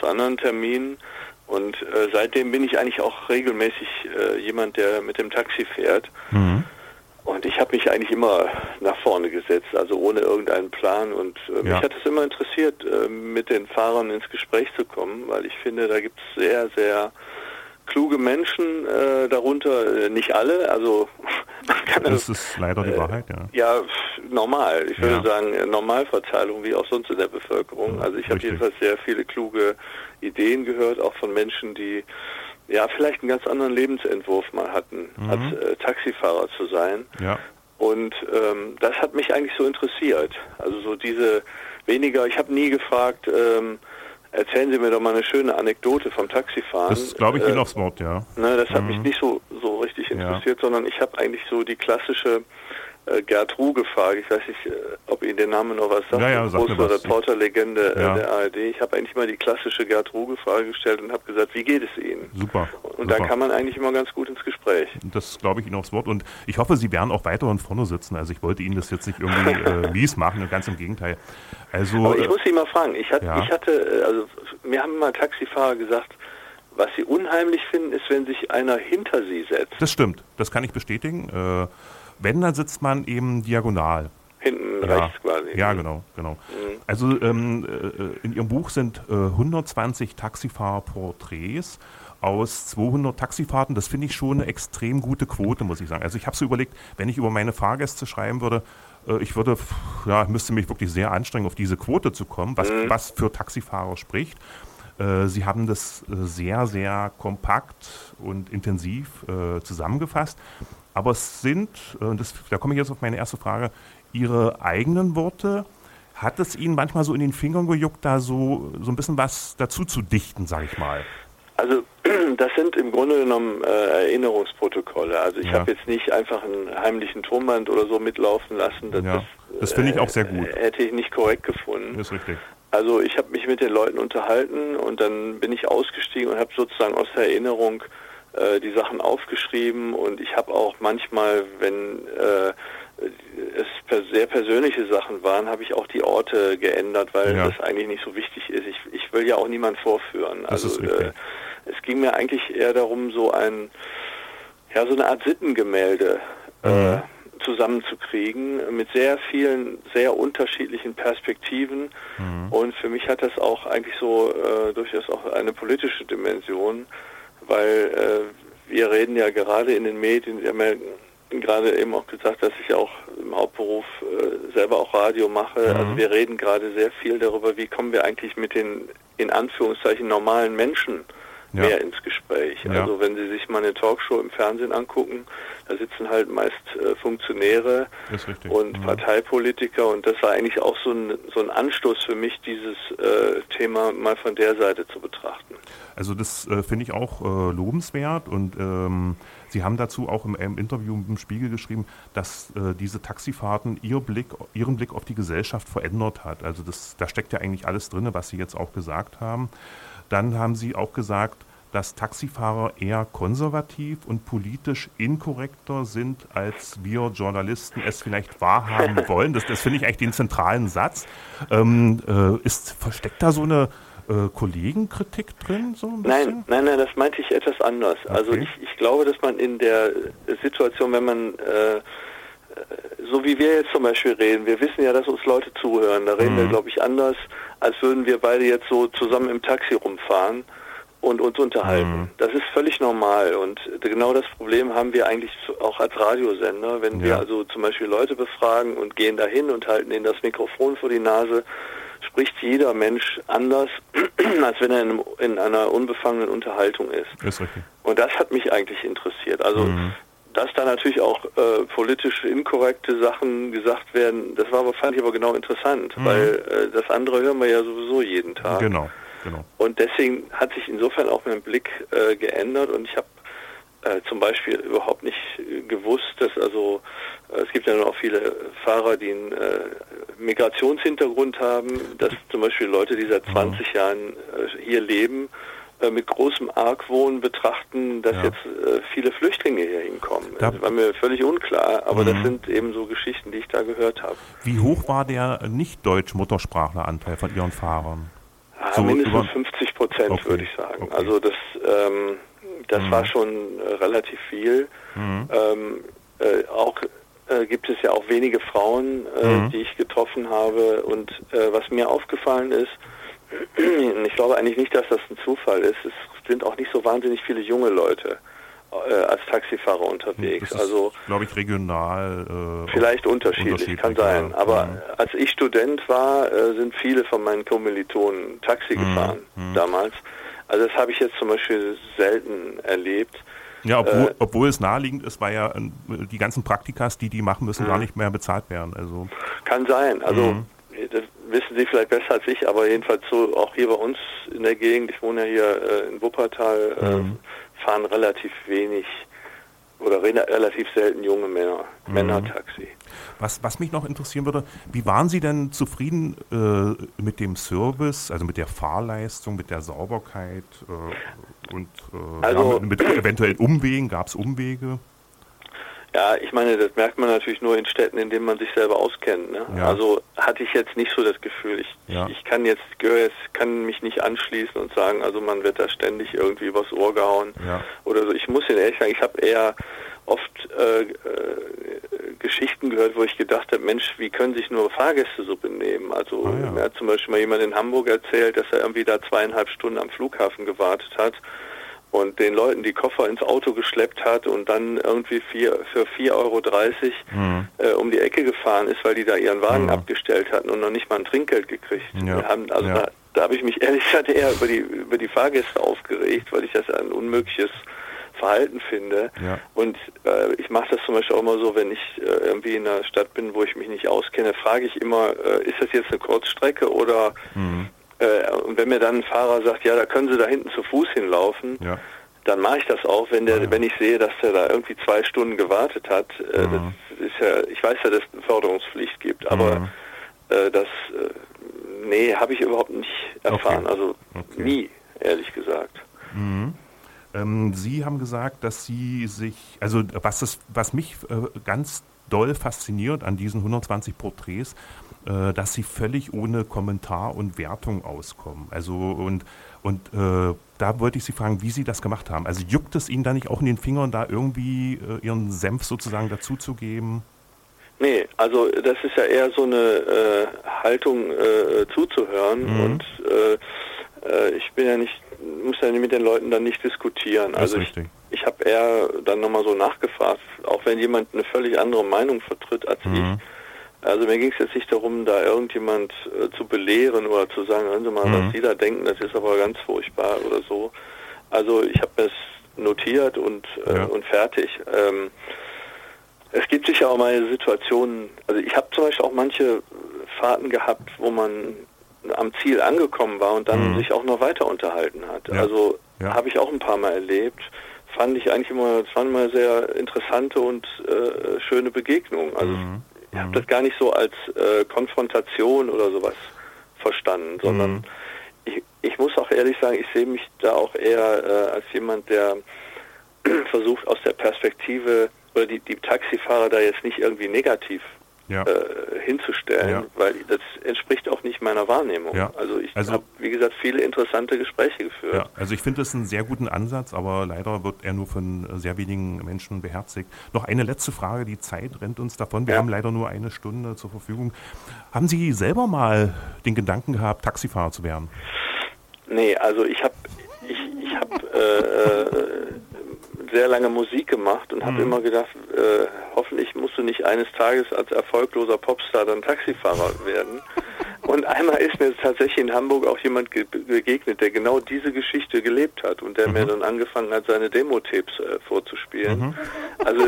zu anderen Terminen. Und äh, seitdem bin ich eigentlich auch regelmäßig äh, jemand, der mit dem Taxi fährt. Und ich habe mich eigentlich immer nach vorne gesetzt, also ohne irgendeinen Plan. Und äh, mich Ja. hat es immer interessiert, äh, mit den Fahrern ins Gespräch zu kommen, weil ich finde, da gibt es sehr, sehr kluge Menschen äh, darunter. Äh, nicht alle, also man kann Das ist leider die äh, Wahrheit, ja. ja, normal. Ich würde Ja. sagen, äh, Normalverteilung wie auch sonst in der Bevölkerung. Also ich habe jedenfalls sehr viele kluge Ideen gehört, auch von Menschen, die ja vielleicht einen ganz anderen Lebensentwurf mal hatten, Mhm. als äh, Taxifahrer zu sein. Ja, Und ähm, das hat mich eigentlich so interessiert. Also so diese weniger, ich habe nie gefragt, ähm, erzählen Sie mir doch mal eine schöne Anekdote vom Taxifahren. das glaube ich Äh, Wort, ja. Ne, das hat Mhm. mich nicht so, so richtig Ja. interessiert, sondern ich habe eigentlich so die klassische äh, Gerd Ruge Frage. Ich weiß nicht, äh, ob Ihnen der Name noch was sagt. Ja, ja, mir große. Reporterlegende äh, Ja. der ARD. Ich habe eigentlich mal die klassische Gerd Ruge Frage gestellt und habe gesagt, wie geht es Ihnen? Super. Und super. da kann man eigentlich immer ganz gut ins Gespräch. Das glaube ich Ihnen aufs Wort. Und ich hoffe, Sie werden auch weiterhin vorne sitzen. Also ich wollte Ihnen das jetzt nicht irgendwie äh, mies machen, ganz im Gegenteil. Also Aber ich äh, muss Sie mal fragen, ich, hat, ja. ich hatte, also mir haben mal Taxifahrer gesagt, was sie unheimlich finden, ist, wenn sich einer hinter sie setzt. das stimmt, das kann ich bestätigen. Äh, wenn, dann sitzt man eben diagonal. Hinten Ja, rechts quasi. ja genau, genau. Also ähm, äh, in Ihrem Buch sind äh, 120 Taxifahrerporträts aus 200 Taxifahrten. Das finde ich schon eine extrem gute Quote, muss ich sagen. Also ich habe so überlegt, wenn ich über meine Fahrgäste schreiben würde, äh, ich würde, ja, müsste mich wirklich sehr anstrengen, auf diese Quote zu kommen, was, was für Taxifahrer spricht. Äh, Sie haben das äh, sehr, sehr kompakt und intensiv äh, zusammengefasst. Aber es sind, äh, das, da komme ich jetzt auf meine erste Frage, Ihre eigenen Worte. Hat es Ihnen manchmal so in den Fingern gejuckt, da so, so ein bisschen was dazu zu dichten, sage ich mal? Also das sind im Grunde genommen äh, Erinnerungsprotokolle. Also ich Ja. habe jetzt nicht einfach einen heimlichen Tonband oder so mitlaufen lassen. Das, Ja, das finde ich auch sehr gut. äh, Hätte ich nicht korrekt gefunden. Das ist richtig. Also ich habe mich mit den Leuten unterhalten und dann bin ich ausgestiegen und habe sozusagen aus der Erinnerung äh, die Sachen aufgeschrieben und ich habe auch manchmal, wenn äh, es per sehr persönliche Sachen waren, habe ich auch die Orte geändert, weil Ja. das eigentlich nicht so wichtig ist. Ich, ich will ja auch niemand vorführen. Das also äh, es ging mir eigentlich eher darum, so ein ja so eine Art Sittengemälde äh, Mhm. zusammenzukriegen mit sehr vielen, sehr unterschiedlichen Perspektiven. Mhm. Und für mich hat das auch eigentlich so äh, durchaus auch eine politische Dimension, weil äh, wir reden ja gerade in den Medien, wir haben ja gerade eben auch gesagt, dass ich auch im Hauptberuf äh, selber auch Radio mache. Mhm. Also wir reden gerade sehr viel darüber, wie kommen wir eigentlich mit den in Anführungszeichen normalen Menschen Ja. mehr ins Gespräch. Ja. Also wenn Sie sich mal eine Talkshow im Fernsehen angucken, da sitzen halt meist äh, Funktionäre und Mhm. Parteipolitiker und das war eigentlich auch so ein, so ein Anstoß für mich, dieses äh, Thema mal von der Seite zu betrachten. Also das äh, finde ich auch äh, lobenswert und ähm, Sie haben dazu auch im, im Interview im Spiegel geschrieben, dass äh, diese Taxifahrten ihr Blick, Ihren Blick auf die Gesellschaft verändert hat. Also das, da steckt ja eigentlich alles drin, was Sie jetzt auch gesagt haben. Dann haben Sie auch gesagt, dass Taxifahrer eher konservativ und politisch inkorrekter sind, als wir Journalisten es vielleicht wahrhaben wollen. Das, das finde ich eigentlich den zentralen Satz. Ähm, äh, ist, versteckt da so eine äh, Kollegenkritik drin? So? Nein, nein, nein, das meinte ich etwas anders. Also Okay. ich, ich glaube, dass man in der Situation, wenn man äh, so wie wir jetzt zum Beispiel reden, wir wissen ja, dass uns Leute zuhören. Da reden wir, glaube ich, anders, als würden wir beide jetzt so zusammen im Taxi rumfahren und uns unterhalten. Das ist völlig normal und genau das Problem haben wir eigentlich auch als Radiosender, wenn wir Ja. also zum Beispiel Leute befragen und gehen dahin und halten ihnen das Mikrofon vor die Nase, spricht jeder Mensch anders, als wenn er in, einem, in einer unbefangenen Unterhaltung ist. Ist. Und das hat mich eigentlich interessiert. Also, dass da natürlich auch äh, politisch inkorrekte Sachen gesagt werden, das war aber, fand ich aber genau interessant, weil äh, das andere hören wir ja sowieso jeden Tag. Genau, genau. Und deswegen hat sich insofern auch mein Blick äh, geändert und ich habe äh, zum Beispiel überhaupt nicht äh, gewusst, dass also äh, es gibt ja noch viele Fahrer, die einen Migrationshintergrund haben, dass zum Beispiel Leute, die seit 20 Jahren äh, hier leben, mit großem Argwohn betrachten, dass Ja. jetzt äh, viele Flüchtlinge hier hinkommen. Da- Das war mir völlig unklar, aber Mhm. das sind eben so Geschichten, die ich da gehört habe. Wie hoch war der nicht-deutsch-Muttersprachleranteil von Ihren Fahrern? Ja, So mindestens über- 50 Prozent, Okay, würde ich sagen. okay. Also das, ähm, das war schon äh, relativ viel. Mhm. Ähm, äh, auch äh, gibt es ja auch wenige Frauen, äh, Mhm. die ich getroffen habe. Und äh, was mir aufgefallen ist, ich glaube eigentlich nicht, dass das ein Zufall ist, es sind auch nicht so wahnsinnig viele junge Leute äh, als Taxifahrer unterwegs. Ist, also glaube ich, regional. Äh, Vielleicht unterschiedlich, kann sein. Aber Mhm. als ich Student war, äh, sind viele von meinen Kommilitonen Taxi Mhm. gefahren damals. Also das habe ich jetzt zum Beispiel selten erlebt. Ja, obwohl, äh, obwohl es naheliegend ist, weil ja äh, die ganzen Praktikas, die die machen müssen, Mhm. gar nicht mehr bezahlt werden. Also Kann sein. Also Mhm. das wissen Sie vielleicht besser als ich, aber jedenfalls so auch hier bei uns in der Gegend, ich wohne ja hier äh, in Wuppertal, Mhm. äh, fahren relativ wenig oder re relativ selten junge Männer, Mhm. Männertaxi. was, was mich noch interessieren würde, wie waren Sie denn zufrieden äh, mit dem Service, also mit der Fahrleistung, mit der Sauberkeit äh, und äh, Also- ja, mit, mit eventuellen Umwegen? Gab es Umwege? Ja, ich meine, das merkt man natürlich nur in Städten, in denen man sich selber auskennt. Ne? Ja. Also hatte ich jetzt nicht so das Gefühl. Ich, Ja. ich kann jetzt, gehöre jetzt, kann mich nicht anschließen und sagen, also man wird da ständig irgendwie übers Ohr gehauen Ja. oder so. Ich muss Ihnen ehrlich sagen, ich habe eher oft äh, äh, Geschichten gehört, wo ich gedacht habe, Mensch, wie können sich nur Fahrgäste so benehmen? Also Ah, mir hat zum Beispiel mal jemand in Hamburg erzählt, dass er irgendwie da zweieinhalb Stunden am Flughafen gewartet hat und den Leuten die Koffer ins Auto geschleppt hat und dann irgendwie vier, für 4,30 Euro Mhm. äh, um die Ecke gefahren ist, weil die da ihren Wagen abgestellt hatten und noch nicht mal ein Trinkgeld gekriegt Ja, haben. Also ja. da, da habe ich mich ehrlich gesagt eher über die, über die Fahrgäste aufgeregt, weil ich das ein unmögliches Verhalten finde. Ja. Und äh, ich mache das zum Beispiel auch immer so, wenn ich äh, irgendwie in einer Stadt bin, wo ich mich nicht auskenne, frage ich immer, äh, ist das jetzt eine Kurzstrecke oder Mhm. Äh, und wenn mir dann ein Fahrer sagt, ja, da können Sie da hinten zu Fuß hinlaufen, Ja. dann mache ich das auch, wenn der, Ah, ja. wenn ich sehe, dass der da irgendwie zwei Stunden gewartet hat. Äh, Mhm. Das ist ja, ich weiß ja, dass es eine Förderungspflicht gibt, aber Mhm. äh, das, äh, nee, habe ich überhaupt nicht erfahren. Okay. Also Okay. nie, ehrlich gesagt. Ähm, Sie haben gesagt, dass Sie sich, also was, es, was mich äh, ganz doll fasziniert an diesen 120 Porträts, äh, dass Sie völlig ohne Kommentar und Wertung auskommen. Also und, und äh, da wollte ich Sie fragen, wie Sie das gemacht haben. Also juckt es Ihnen da nicht auch in den Fingern, da irgendwie äh, Ihren Senf sozusagen dazuzugeben? Nee, also das ist ja eher so eine äh, Haltung äh, zuzuhören Mhm. und äh, ich bin ja nicht, muss ja mit den Leuten dann nicht diskutieren. Das Also ich, ich habe eher dann nochmal so nachgefragt, auch wenn jemand eine völlig andere Meinung vertritt als Mhm. ich. Also mir ging es jetzt nicht darum, da irgendjemand äh, zu belehren oder zu sagen, hören Sie mal, Mhm. was Sie da denken, das ist aber ganz furchtbar oder so. Also ich habe es notiert und, äh, Ja. und fertig. Ähm, es gibt sicher auch mal Situationen, also ich habe zum Beispiel auch manche Fahrten gehabt, wo man am Ziel angekommen war und dann Mhm. sich auch noch weiter unterhalten hat. Ja. Also Ja. habe ich auch ein paar Mal erlebt. Fand ich eigentlich immer, es waren immer sehr interessante und äh, schöne Begegnungen. Also Mhm. ich habe das gar nicht so als äh, Konfrontation oder sowas verstanden, sondern Mhm. ich, ich muss auch ehrlich sagen, ich sehe mich da auch eher äh, als jemand, der versucht aus der Perspektive oder die, die Taxifahrer da jetzt nicht irgendwie negativ Ja. äh, hinzustellen, Ja. weil das entspricht auch nicht meiner Wahrnehmung. Ja. Also ich Also- habe, wie gesagt, viele interessante Gespräche geführt. Ja, also ich finde das einen sehr guten Ansatz, aber leider wird er nur von äh, sehr wenigen Menschen beherzigt. Noch eine letzte Frage, die Zeit rennt uns davon. Wir haben leider nur eine Stunde zur Verfügung. Haben Sie selber mal den Gedanken gehabt, Taxifahrer zu werden? Nee, also ich habe ich, ich hab, äh, äh, sehr lange Musik gemacht und Mhm. habe immer gedacht, äh, hoffentlich musst du nicht eines Tages als erfolgloser Popstar dann Taxifahrer werden. Und einmal ist mir tatsächlich in Hamburg auch jemand ge begegnet, der genau diese Geschichte gelebt hat und der Mhm. mir dann angefangen hat, seine Demo-Tapes äh, vorzuspielen. Also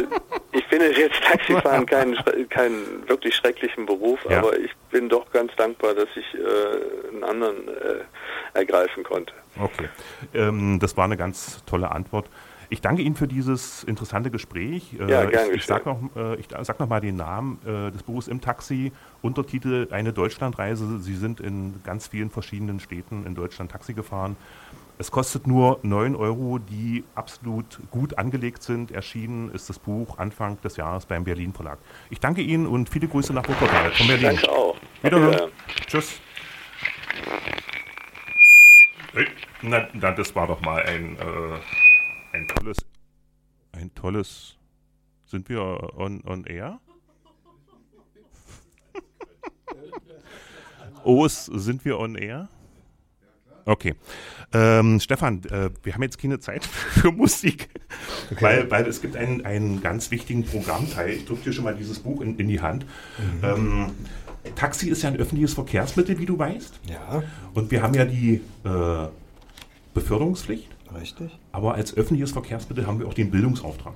ich finde jetzt Taxifahren keinen, keinen wirklich schrecklichen Beruf, Ja. aber ich bin doch ganz dankbar, dass ich äh, einen anderen äh, ergreifen konnte. Okay, ähm, das war eine ganz tolle Antwort. Ich danke Ihnen für dieses interessante Gespräch. Äh, Ja, gern ich, ich sage noch, äh, ich sag noch mal den Namen äh, des Buches im Taxi, Untertitel Eine Deutschlandreise. Sie sind in ganz vielen verschiedenen Städten in Deutschland Taxi gefahren. Es kostet nur 9 Euro, die absolut gut angelegt sind. Erschienen ist das Buch Anfang des Jahres beim Berlin Verlag. Ich danke Ihnen und viele Grüße nach Wuppertal von Berlin. Danke auch. Wiederhören. Tschüss. Na, na, das war doch mal ein, äh, ein tolles, ein tolles, sind wir on, on air? Oh, es- sind wir on air? Okay. Ähm, Stefan, äh, wir haben jetzt keine Zeit für Musik, weil, weil es gibt einen, einen ganz wichtigen Programmteil. Ich drücke dir schon mal dieses Buch in, in die Hand. Ähm, Taxi ist ja ein öffentliches Verkehrsmittel, wie du weißt. Ja, Und wir haben ja die äh, Beförderungspflicht, richtig. aber als öffentliches Verkehrsmittel haben wir auch den Bildungsauftrag.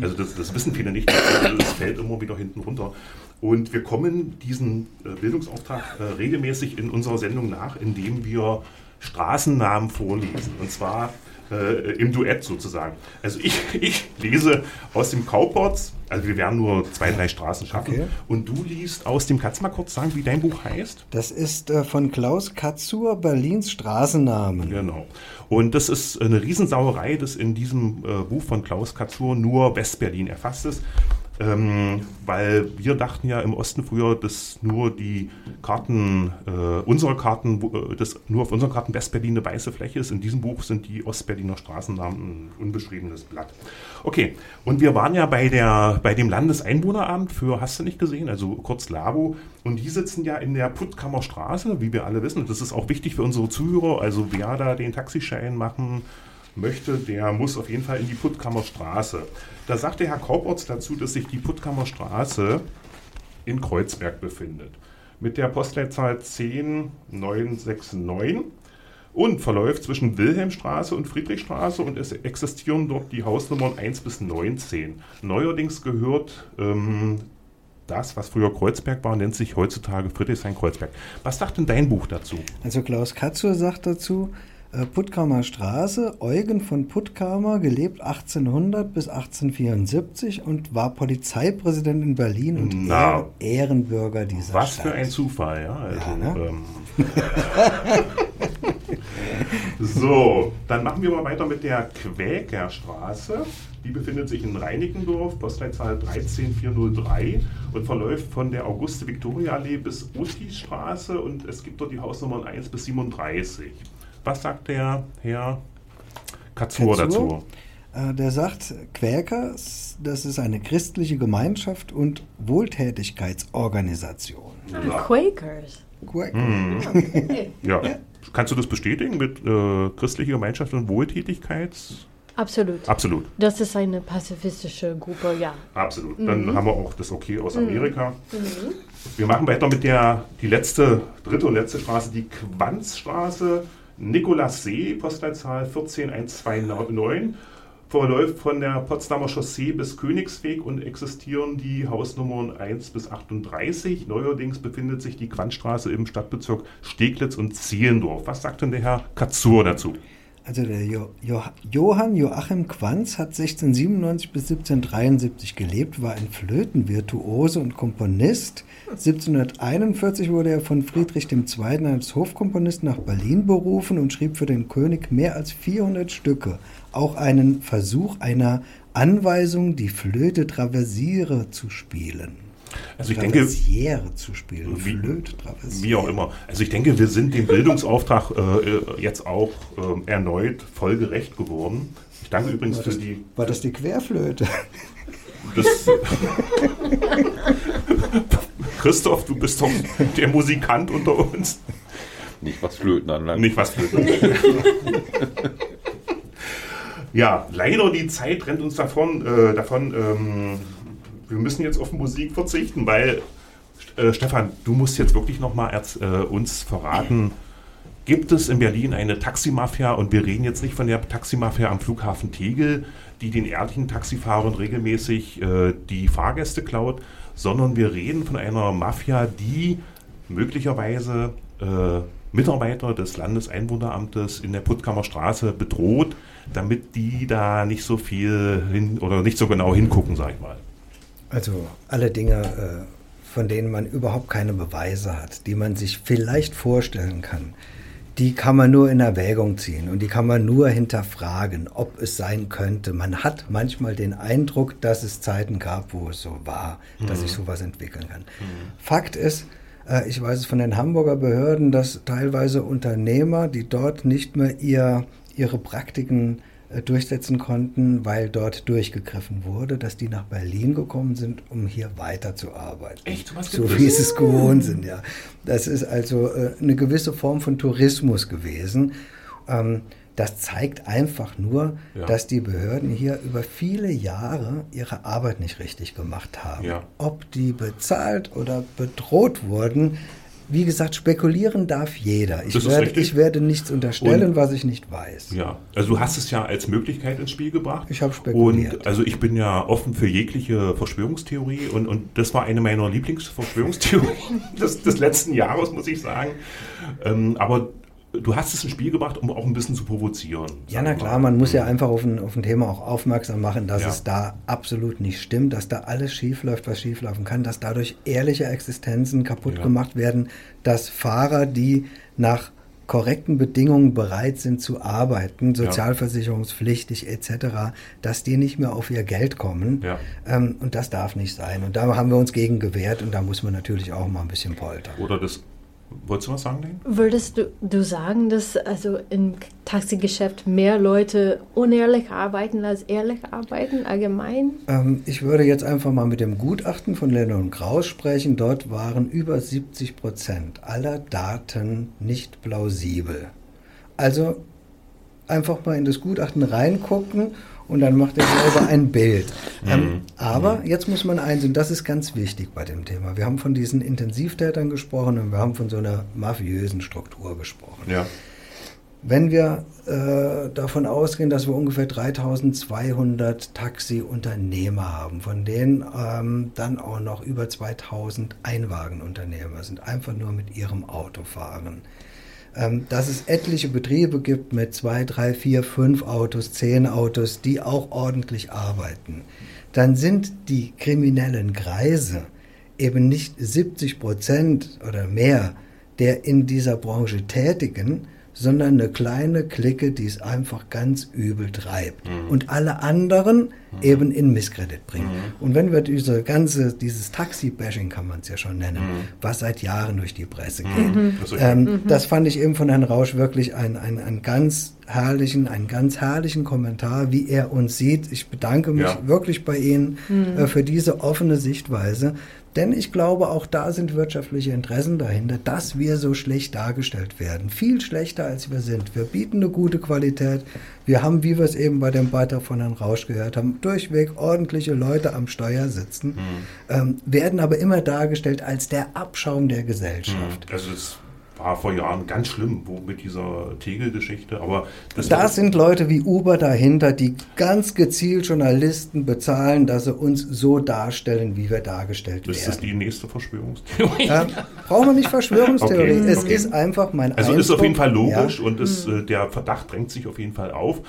Also das, das wissen viele nicht, das fällt immer wieder hinten runter. Und wir kommen diesen äh, Bildungsauftrag äh, regelmäßig in unserer Sendung nach, indem wir Straßennamen vorlesen. Und zwar äh, im Duett sozusagen. Also ich, ich lese aus dem Cowports, also wir werden nur zwei, drei Straßen schaffen. Okay. Und du liest aus dem, kannst du mal kurz sagen, wie dein Buch heißt? Das ist äh, von Klaus Katzur, Berlins Straßennamen. Genau. Und das ist eine Riesensauerei, dass in diesem äh, Buch von Klaus Katzur nur Westberlin erfasst ist. Ähm, weil wir dachten ja im Osten früher, dass nur die Karten, äh, unsere Karten, äh, dass nur auf unseren Karten Westberlin eine weiße Fläche ist. In diesem Buch sind die Ostberliner Straßennamen ein unbeschriebenes Blatt. Okay, und wir waren ja bei, der, bei dem Landeseinwohneramt für, hast du nicht gesehen, also kurz Labo, und die sitzen ja in der Puttkammer Straße, wie wir alle wissen. Das ist auch wichtig für unsere Zuhörer, also wer da den Taxischein machen möchte, der muss auf jeden Fall in die Puttkammer Straße. Da sagte Herr Kaupertz dazu, dass sich die Puttkammer Straße in Kreuzberg befindet. Mit der Postleitzahl 10969 und verläuft zwischen Wilhelmstraße und Friedrichstraße und es existieren dort die Hausnummern 1 bis 19. Neuerdings gehört ähm, das, was früher Kreuzberg war, nennt sich heutzutage Friedrichshain-Kreuzberg. Was sagt denn dein Buch dazu? Also Klaus Katzur sagt dazu, Puttkamer Straße, Eugen von Puttkamer, gelebt 1800 bis 1874 und war Polizeipräsident in Berlin und Na. Ehr Ehrenbürger dieser Was Stadt. für ein Zufall, ja. Also, Ja, ne? ähm, so, dann machen wir mal weiter mit der Quäkerstraße. Die befindet sich in Reinickendorf, Postleitzahl 13403 und verläuft von der Auguste-Victoria-Allee bis Otisstraße und es gibt dort die Hausnummern 1 bis 37. Was sagt der Herr Katzur dazu? Äh, Der sagt, Quäker, das ist eine christliche Gemeinschaft und Wohltätigkeitsorganisation. Ah, Quakers. Quäker. Hm. Ja. Kannst du das bestätigen mit äh, christlicher Gemeinschaft und Wohltätigkeits? Absolut. Absolut. Das ist eine pazifistische Gruppe, ja. Absolut. Dann haben wir auch das Okay aus Amerika. Wir machen weiter mit der die letzte, dritte und letzte Straße, die Quanzstraße, Nikolassee, Postleitzahl 14129. Verläuft von der Potsdamer Chaussee bis Königsweg und existieren die Hausnummern 1 bis 38. Neuerdings befindet sich die Quanzstraße im Stadtbezirk Steglitz und Zehlendorf. Was sagt denn der Herr Katzur dazu? Also der jo jo Johann Joachim Quanz hat 1697 bis 1773 gelebt, war ein Flötenvirtuose und Komponist. 1741 wurde er von Friedrich II. als Hofkomponist nach Berlin berufen und schrieb für den König mehr als 400 Stücke. Auch einen Versuch einer Anweisung, die Flöte Traversiere zu spielen. Also ich denke, zu spielen. Wie- Flöte. Wie auch immer. Also ich denke, wir sind dem Bildungsauftrag äh, jetzt auch ähm, erneut voll gerecht geworden. Ich danke übrigens für die. War das die Querflöte? Das, Christoph, du bist doch der Musikant unter uns. Nicht was Flöten anlangt. Nicht was für. ja, leider die Zeit rennt uns davon. Äh, davon ähm, wir müssen jetzt auf Musik verzichten, weil äh, Stefan, du musst jetzt wirklich noch mal erz- äh, uns verraten. Gibt es in Berlin eine Taximafia und wir reden jetzt nicht von der Taximafia am Flughafen Tegel, die den ehrlichen Taxifahrern regelmäßig äh, die Fahrgäste klaut, sondern wir reden von einer Mafia, die möglicherweise äh, Mitarbeiter des Landeseinwohneramtes in der Puttkamer Straße bedroht, damit die da nicht so viel hin oder nicht so genau hingucken, sag ich mal. Also alle Dinge, äh, von denen man überhaupt keine Beweise hat, die man sich vielleicht vorstellen kann, die kann man nur in Erwägung ziehen und die kann man nur hinterfragen, ob es sein könnte. Man hat manchmal den Eindruck, dass es Zeiten gab, wo es so war, dass sich sowas entwickeln kann. Fakt ist, äh, ich weiß es von den Hamburger Behörden, dass teilweise Unternehmer, die dort nicht mehr ihr, ihre Praktiken durchsetzen konnten, weil dort durchgegriffen wurde, dass die nach Berlin gekommen sind, um hier weiterzuarbeiten. Echt? Sowas So wie es? sie es gewohnt sind, ja. Das ist also äh, eine gewisse Form von Tourismus gewesen. Ähm, das zeigt einfach nur, Ja. dass die Behörden hier über viele Jahre ihre Arbeit nicht richtig gemacht haben. Ja. Ob die bezahlt oder bedroht wurden, wie gesagt, spekulieren darf jeder. Ich, werde, richtig. ich werde nichts unterstellen, Und- was ich nicht weiß. Ja, also du hast es ja als Möglichkeit ins Spiel gebracht. Ich habe spekuliert. Und also ich bin ja offen für jegliche Verschwörungstheorie und, und das war eine meiner Lieblingsverschwörungstheorien des, des letzten Jahres, muss ich sagen. Ähm, aber du hast es ins Spiel gebracht, um auch ein bisschen zu provozieren. Ja, na klar, man muss ja einfach auf ein, auf ein Thema auch aufmerksam machen, dass Ja. es da absolut nicht stimmt, dass da alles schief läuft, was schief laufen kann, dass dadurch ehrliche Existenzen kaputt Ja. gemacht werden, dass Fahrer, die nach korrekten Bedingungen bereit sind zu arbeiten, sozialversicherungspflichtig etc., dass die nicht mehr auf ihr Geld kommen. Ja. Ähm, und das darf nicht sein. Und da haben wir uns gegen gewehrt und da muss man natürlich auch mal ein bisschen poltern. Oder das. Wolltest du was sagen, Lane? Würdest du, du sagen, dass also im Taxigeschäft mehr Leute unehrlich arbeiten als ehrlich arbeiten, allgemein? Ähm, ich würde jetzt einfach mal mit dem Gutachten von Lennon und Kraus sprechen. Dort waren über 70 Prozent aller Daten nicht plausibel. Also einfach mal in das Gutachten reingucken und dann macht ihr selber ein Bild. Ähm, aber jetzt muss man eins, und das ist ganz wichtig bei dem Thema. Wir haben von diesen Intensivtätern gesprochen und wir haben von so einer mafiösen Struktur gesprochen. Ja. Wenn wir äh, davon ausgehen, dass wir ungefähr 3200 Taxiunternehmer haben, von denen ähm, dann auch noch über 2000 Einwagenunternehmer sind, einfach nur mit ihrem Auto fahren. Ähm, dass es etliche Betriebe gibt mit zwei, drei, vier, fünf Autos, zehn Autos, die auch ordentlich arbeiten, dann sind die kriminellen Kreise eben nicht 70 Prozent oder mehr der in dieser Branche Tätigen, sondern eine kleine Clique, die es einfach ganz übel treibt und alle anderen eben in Misskredit bringt. Und wenn wir diese ganze, dieses Taxi-Bashing kann man es ja schon nennen, was seit Jahren durch die Presse geht, Das ähm, das fand ich eben von Herrn Rausch wirklich ein, ein, ein ganz herrlichen, einen ganz herrlichen Kommentar, wie er uns sieht. Ich bedanke mich Ja. wirklich bei Ihnen äh, für diese offene Sichtweise. Denn ich glaube, auch da sind wirtschaftliche Interessen dahinter, dass wir so schlecht dargestellt werden. Viel schlechter, als wir sind. Wir bieten eine gute Qualität. Wir haben, wie wir es eben bei dem Beitrag von Herrn Rausch gehört haben, durchweg ordentliche Leute am Steuer sitzen, ähm, werden aber immer dargestellt als der Abschaum der Gesellschaft. Also es war vor Jahren ganz schlimm, wo mit dieser Tegel-Geschichte, aber das Da sind Leute wie Uber dahinter, die ganz gezielt Journalisten bezahlen, dass sie uns so darstellen, wie wir dargestellt ist das werden. die nächste Verschwörungstheorie. Ja, brauchen wir nicht Verschwörungstheorie. Okay, es okay. ist einfach mein Also ist auf jeden Fall Eindruck, logisch Ja, und es, äh, der Verdacht drängt sich auf jeden Fall auf.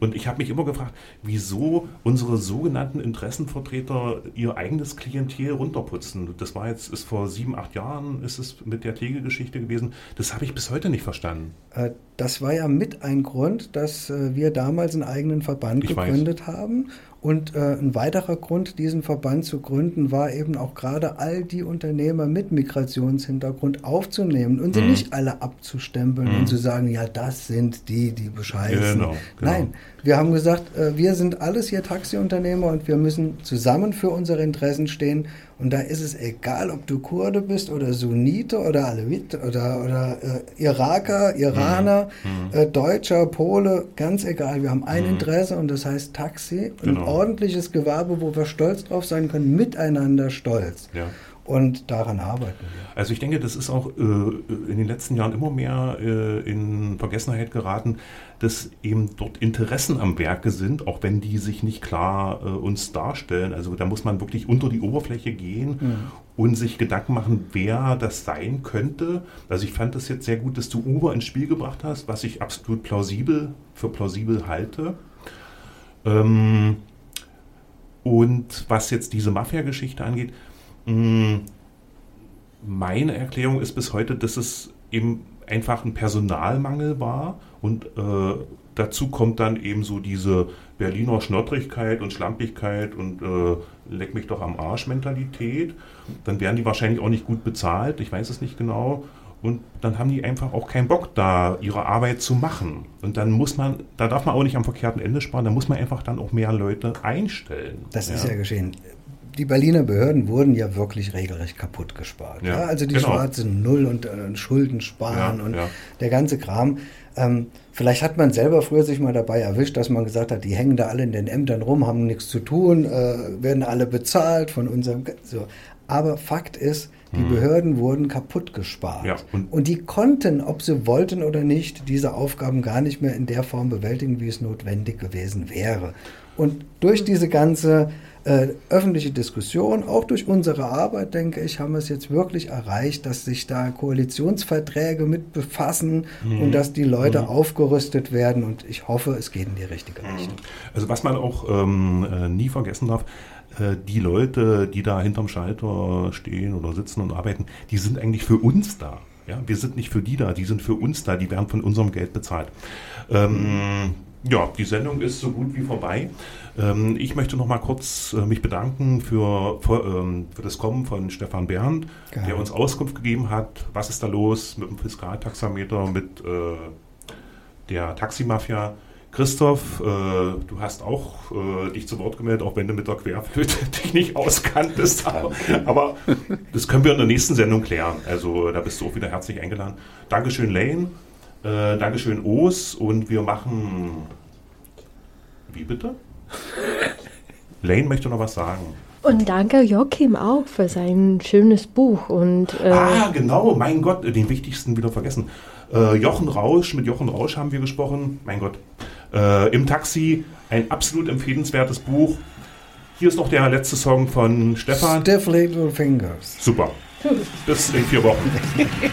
Und ich habe mich immer gefragt, wieso unsere sogenannten Interessenvertreter ihr eigenes Klientel runterputzen. Das war jetzt, ist vor sieben, acht Jahren ist es mit der Tegel-Geschichte gewesen. Das habe ich bis heute nicht verstanden. Äh, Das war ja mit ein Grund, dass äh, wir damals einen eigenen Verband Ich weiß. gegründet haben. Und äh, ein weiterer Grund, diesen Verband zu gründen, war eben auch gerade all die Unternehmer mit Migrationshintergrund aufzunehmen und sie Mhm. nicht alle abzustempeln und zu sagen, ja, das sind die, die bescheißen. Genau, genau. Nein, wir haben gesagt, wir sind alles hier Taxiunternehmer und wir müssen zusammen für unsere Interessen stehen. Und da ist es egal, ob du Kurde bist oder Sunnite oder Alevit oder, oder äh, Iraker, Iraner, Mhm. äh, Deutscher, Pole, ganz egal. Wir haben ein Interesse und das heißt Taxi, ein Genau. ordentliches Gewerbe, wo wir stolz drauf sein können, miteinander stolz. Ja. Und daran arbeiten wir. Also ich denke, das ist auch äh, in den letzten Jahren immer mehr äh, in Vergessenheit geraten, dass eben dort Interessen am Werke sind, auch wenn die sich nicht klar äh, uns darstellen. Also da muss man wirklich unter die Oberfläche gehen und sich Gedanken machen, wer das sein könnte. Also ich fand das jetzt sehr gut, dass du Uber ins Spiel gebracht hast, was ich absolut plausibel für plausibel halte. Ähm, und was jetzt diese Mafia-Geschichte angeht, mh, meine Erklärung ist bis heute, dass es eben einfach ein Personalmangel war und äh, dazu kommt dann eben so diese Berliner Schnottrigkeit und Schlampigkeit und äh, leck mich doch am Arsch Mentalität. Dann werden die wahrscheinlich auch nicht gut bezahlt, ich weiß es nicht genau. Und dann haben die einfach auch keinen Bock, da ihre Arbeit zu machen. Und dann muss man, da darf man auch nicht am verkehrten Ende sparen, da muss man einfach dann auch mehr Leute einstellen. Das ist ja geschehen. Die Berliner Behörden wurden ja wirklich regelrecht kaputt gespart. Ja, Ja, also die genau. schwarze Null und äh, Schulden sparen Ja, und ja. der ganze Kram. Ähm, vielleicht hat man selber früher sich mal dabei erwischt, dass man gesagt hat, die hängen da alle in den Ämtern rum, haben nichts zu tun, äh, werden alle bezahlt von unserem. So. Aber Fakt ist, die Behörden wurden kaputt gespart. Mhm. Ja, und- und die konnten, ob sie wollten oder nicht, diese Aufgaben gar nicht mehr in der Form bewältigen, wie es notwendig gewesen wäre. Und durch diese ganze äh, öffentliche Diskussion, auch durch unsere Arbeit, denke ich, haben wir es jetzt wirklich erreicht, dass sich da Koalitionsverträge mit befassen und dass die Leute aufgerüstet werden. Und ich hoffe, es geht in die richtige Richtung. Also was man auch ähm, äh, nie vergessen darf, äh, die Leute, die da hinterm Schalter stehen oder sitzen und arbeiten, die sind eigentlich für uns da. Ja, wir sind nicht für die da, die sind für uns da, die werden von unserem Geld bezahlt. Ähm, ja, die Sendung ist so gut wie vorbei. Ähm, ich möchte noch mal kurz äh, mich bedanken für, für, ähm, für das Kommen von Stefan Bernd, Gerne. der uns Auskunft gegeben hat, was ist da los mit dem Fiskaltaxameter, mit äh, der Taximafia. Christoph, äh, du hast auch äh, dich zu Wort gemeldet, auch wenn du mit der Querflöte dich nicht auskanntest. Aber, aber das können wir in der nächsten Sendung klären. Also da bist du auch wieder herzlich eingeladen. Dankeschön, Lane. Äh, Dankeschön, Os. Und wir machen. Wie bitte? Lane möchte noch was sagen. Und danke Joachim auch für sein schönes Buch. Und äh, Ah, genau, mein Gott, den wichtigsten wieder vergessen. Äh, Jochen Rausch, mit Jochen Rausch haben wir gesprochen. Mein Gott. Äh, Im Taxi, ein absolut empfehlenswertes Buch. Hier ist noch der letzte Song von Stefan. Stiff Little Fingers. Super. Bis in vier Wochen.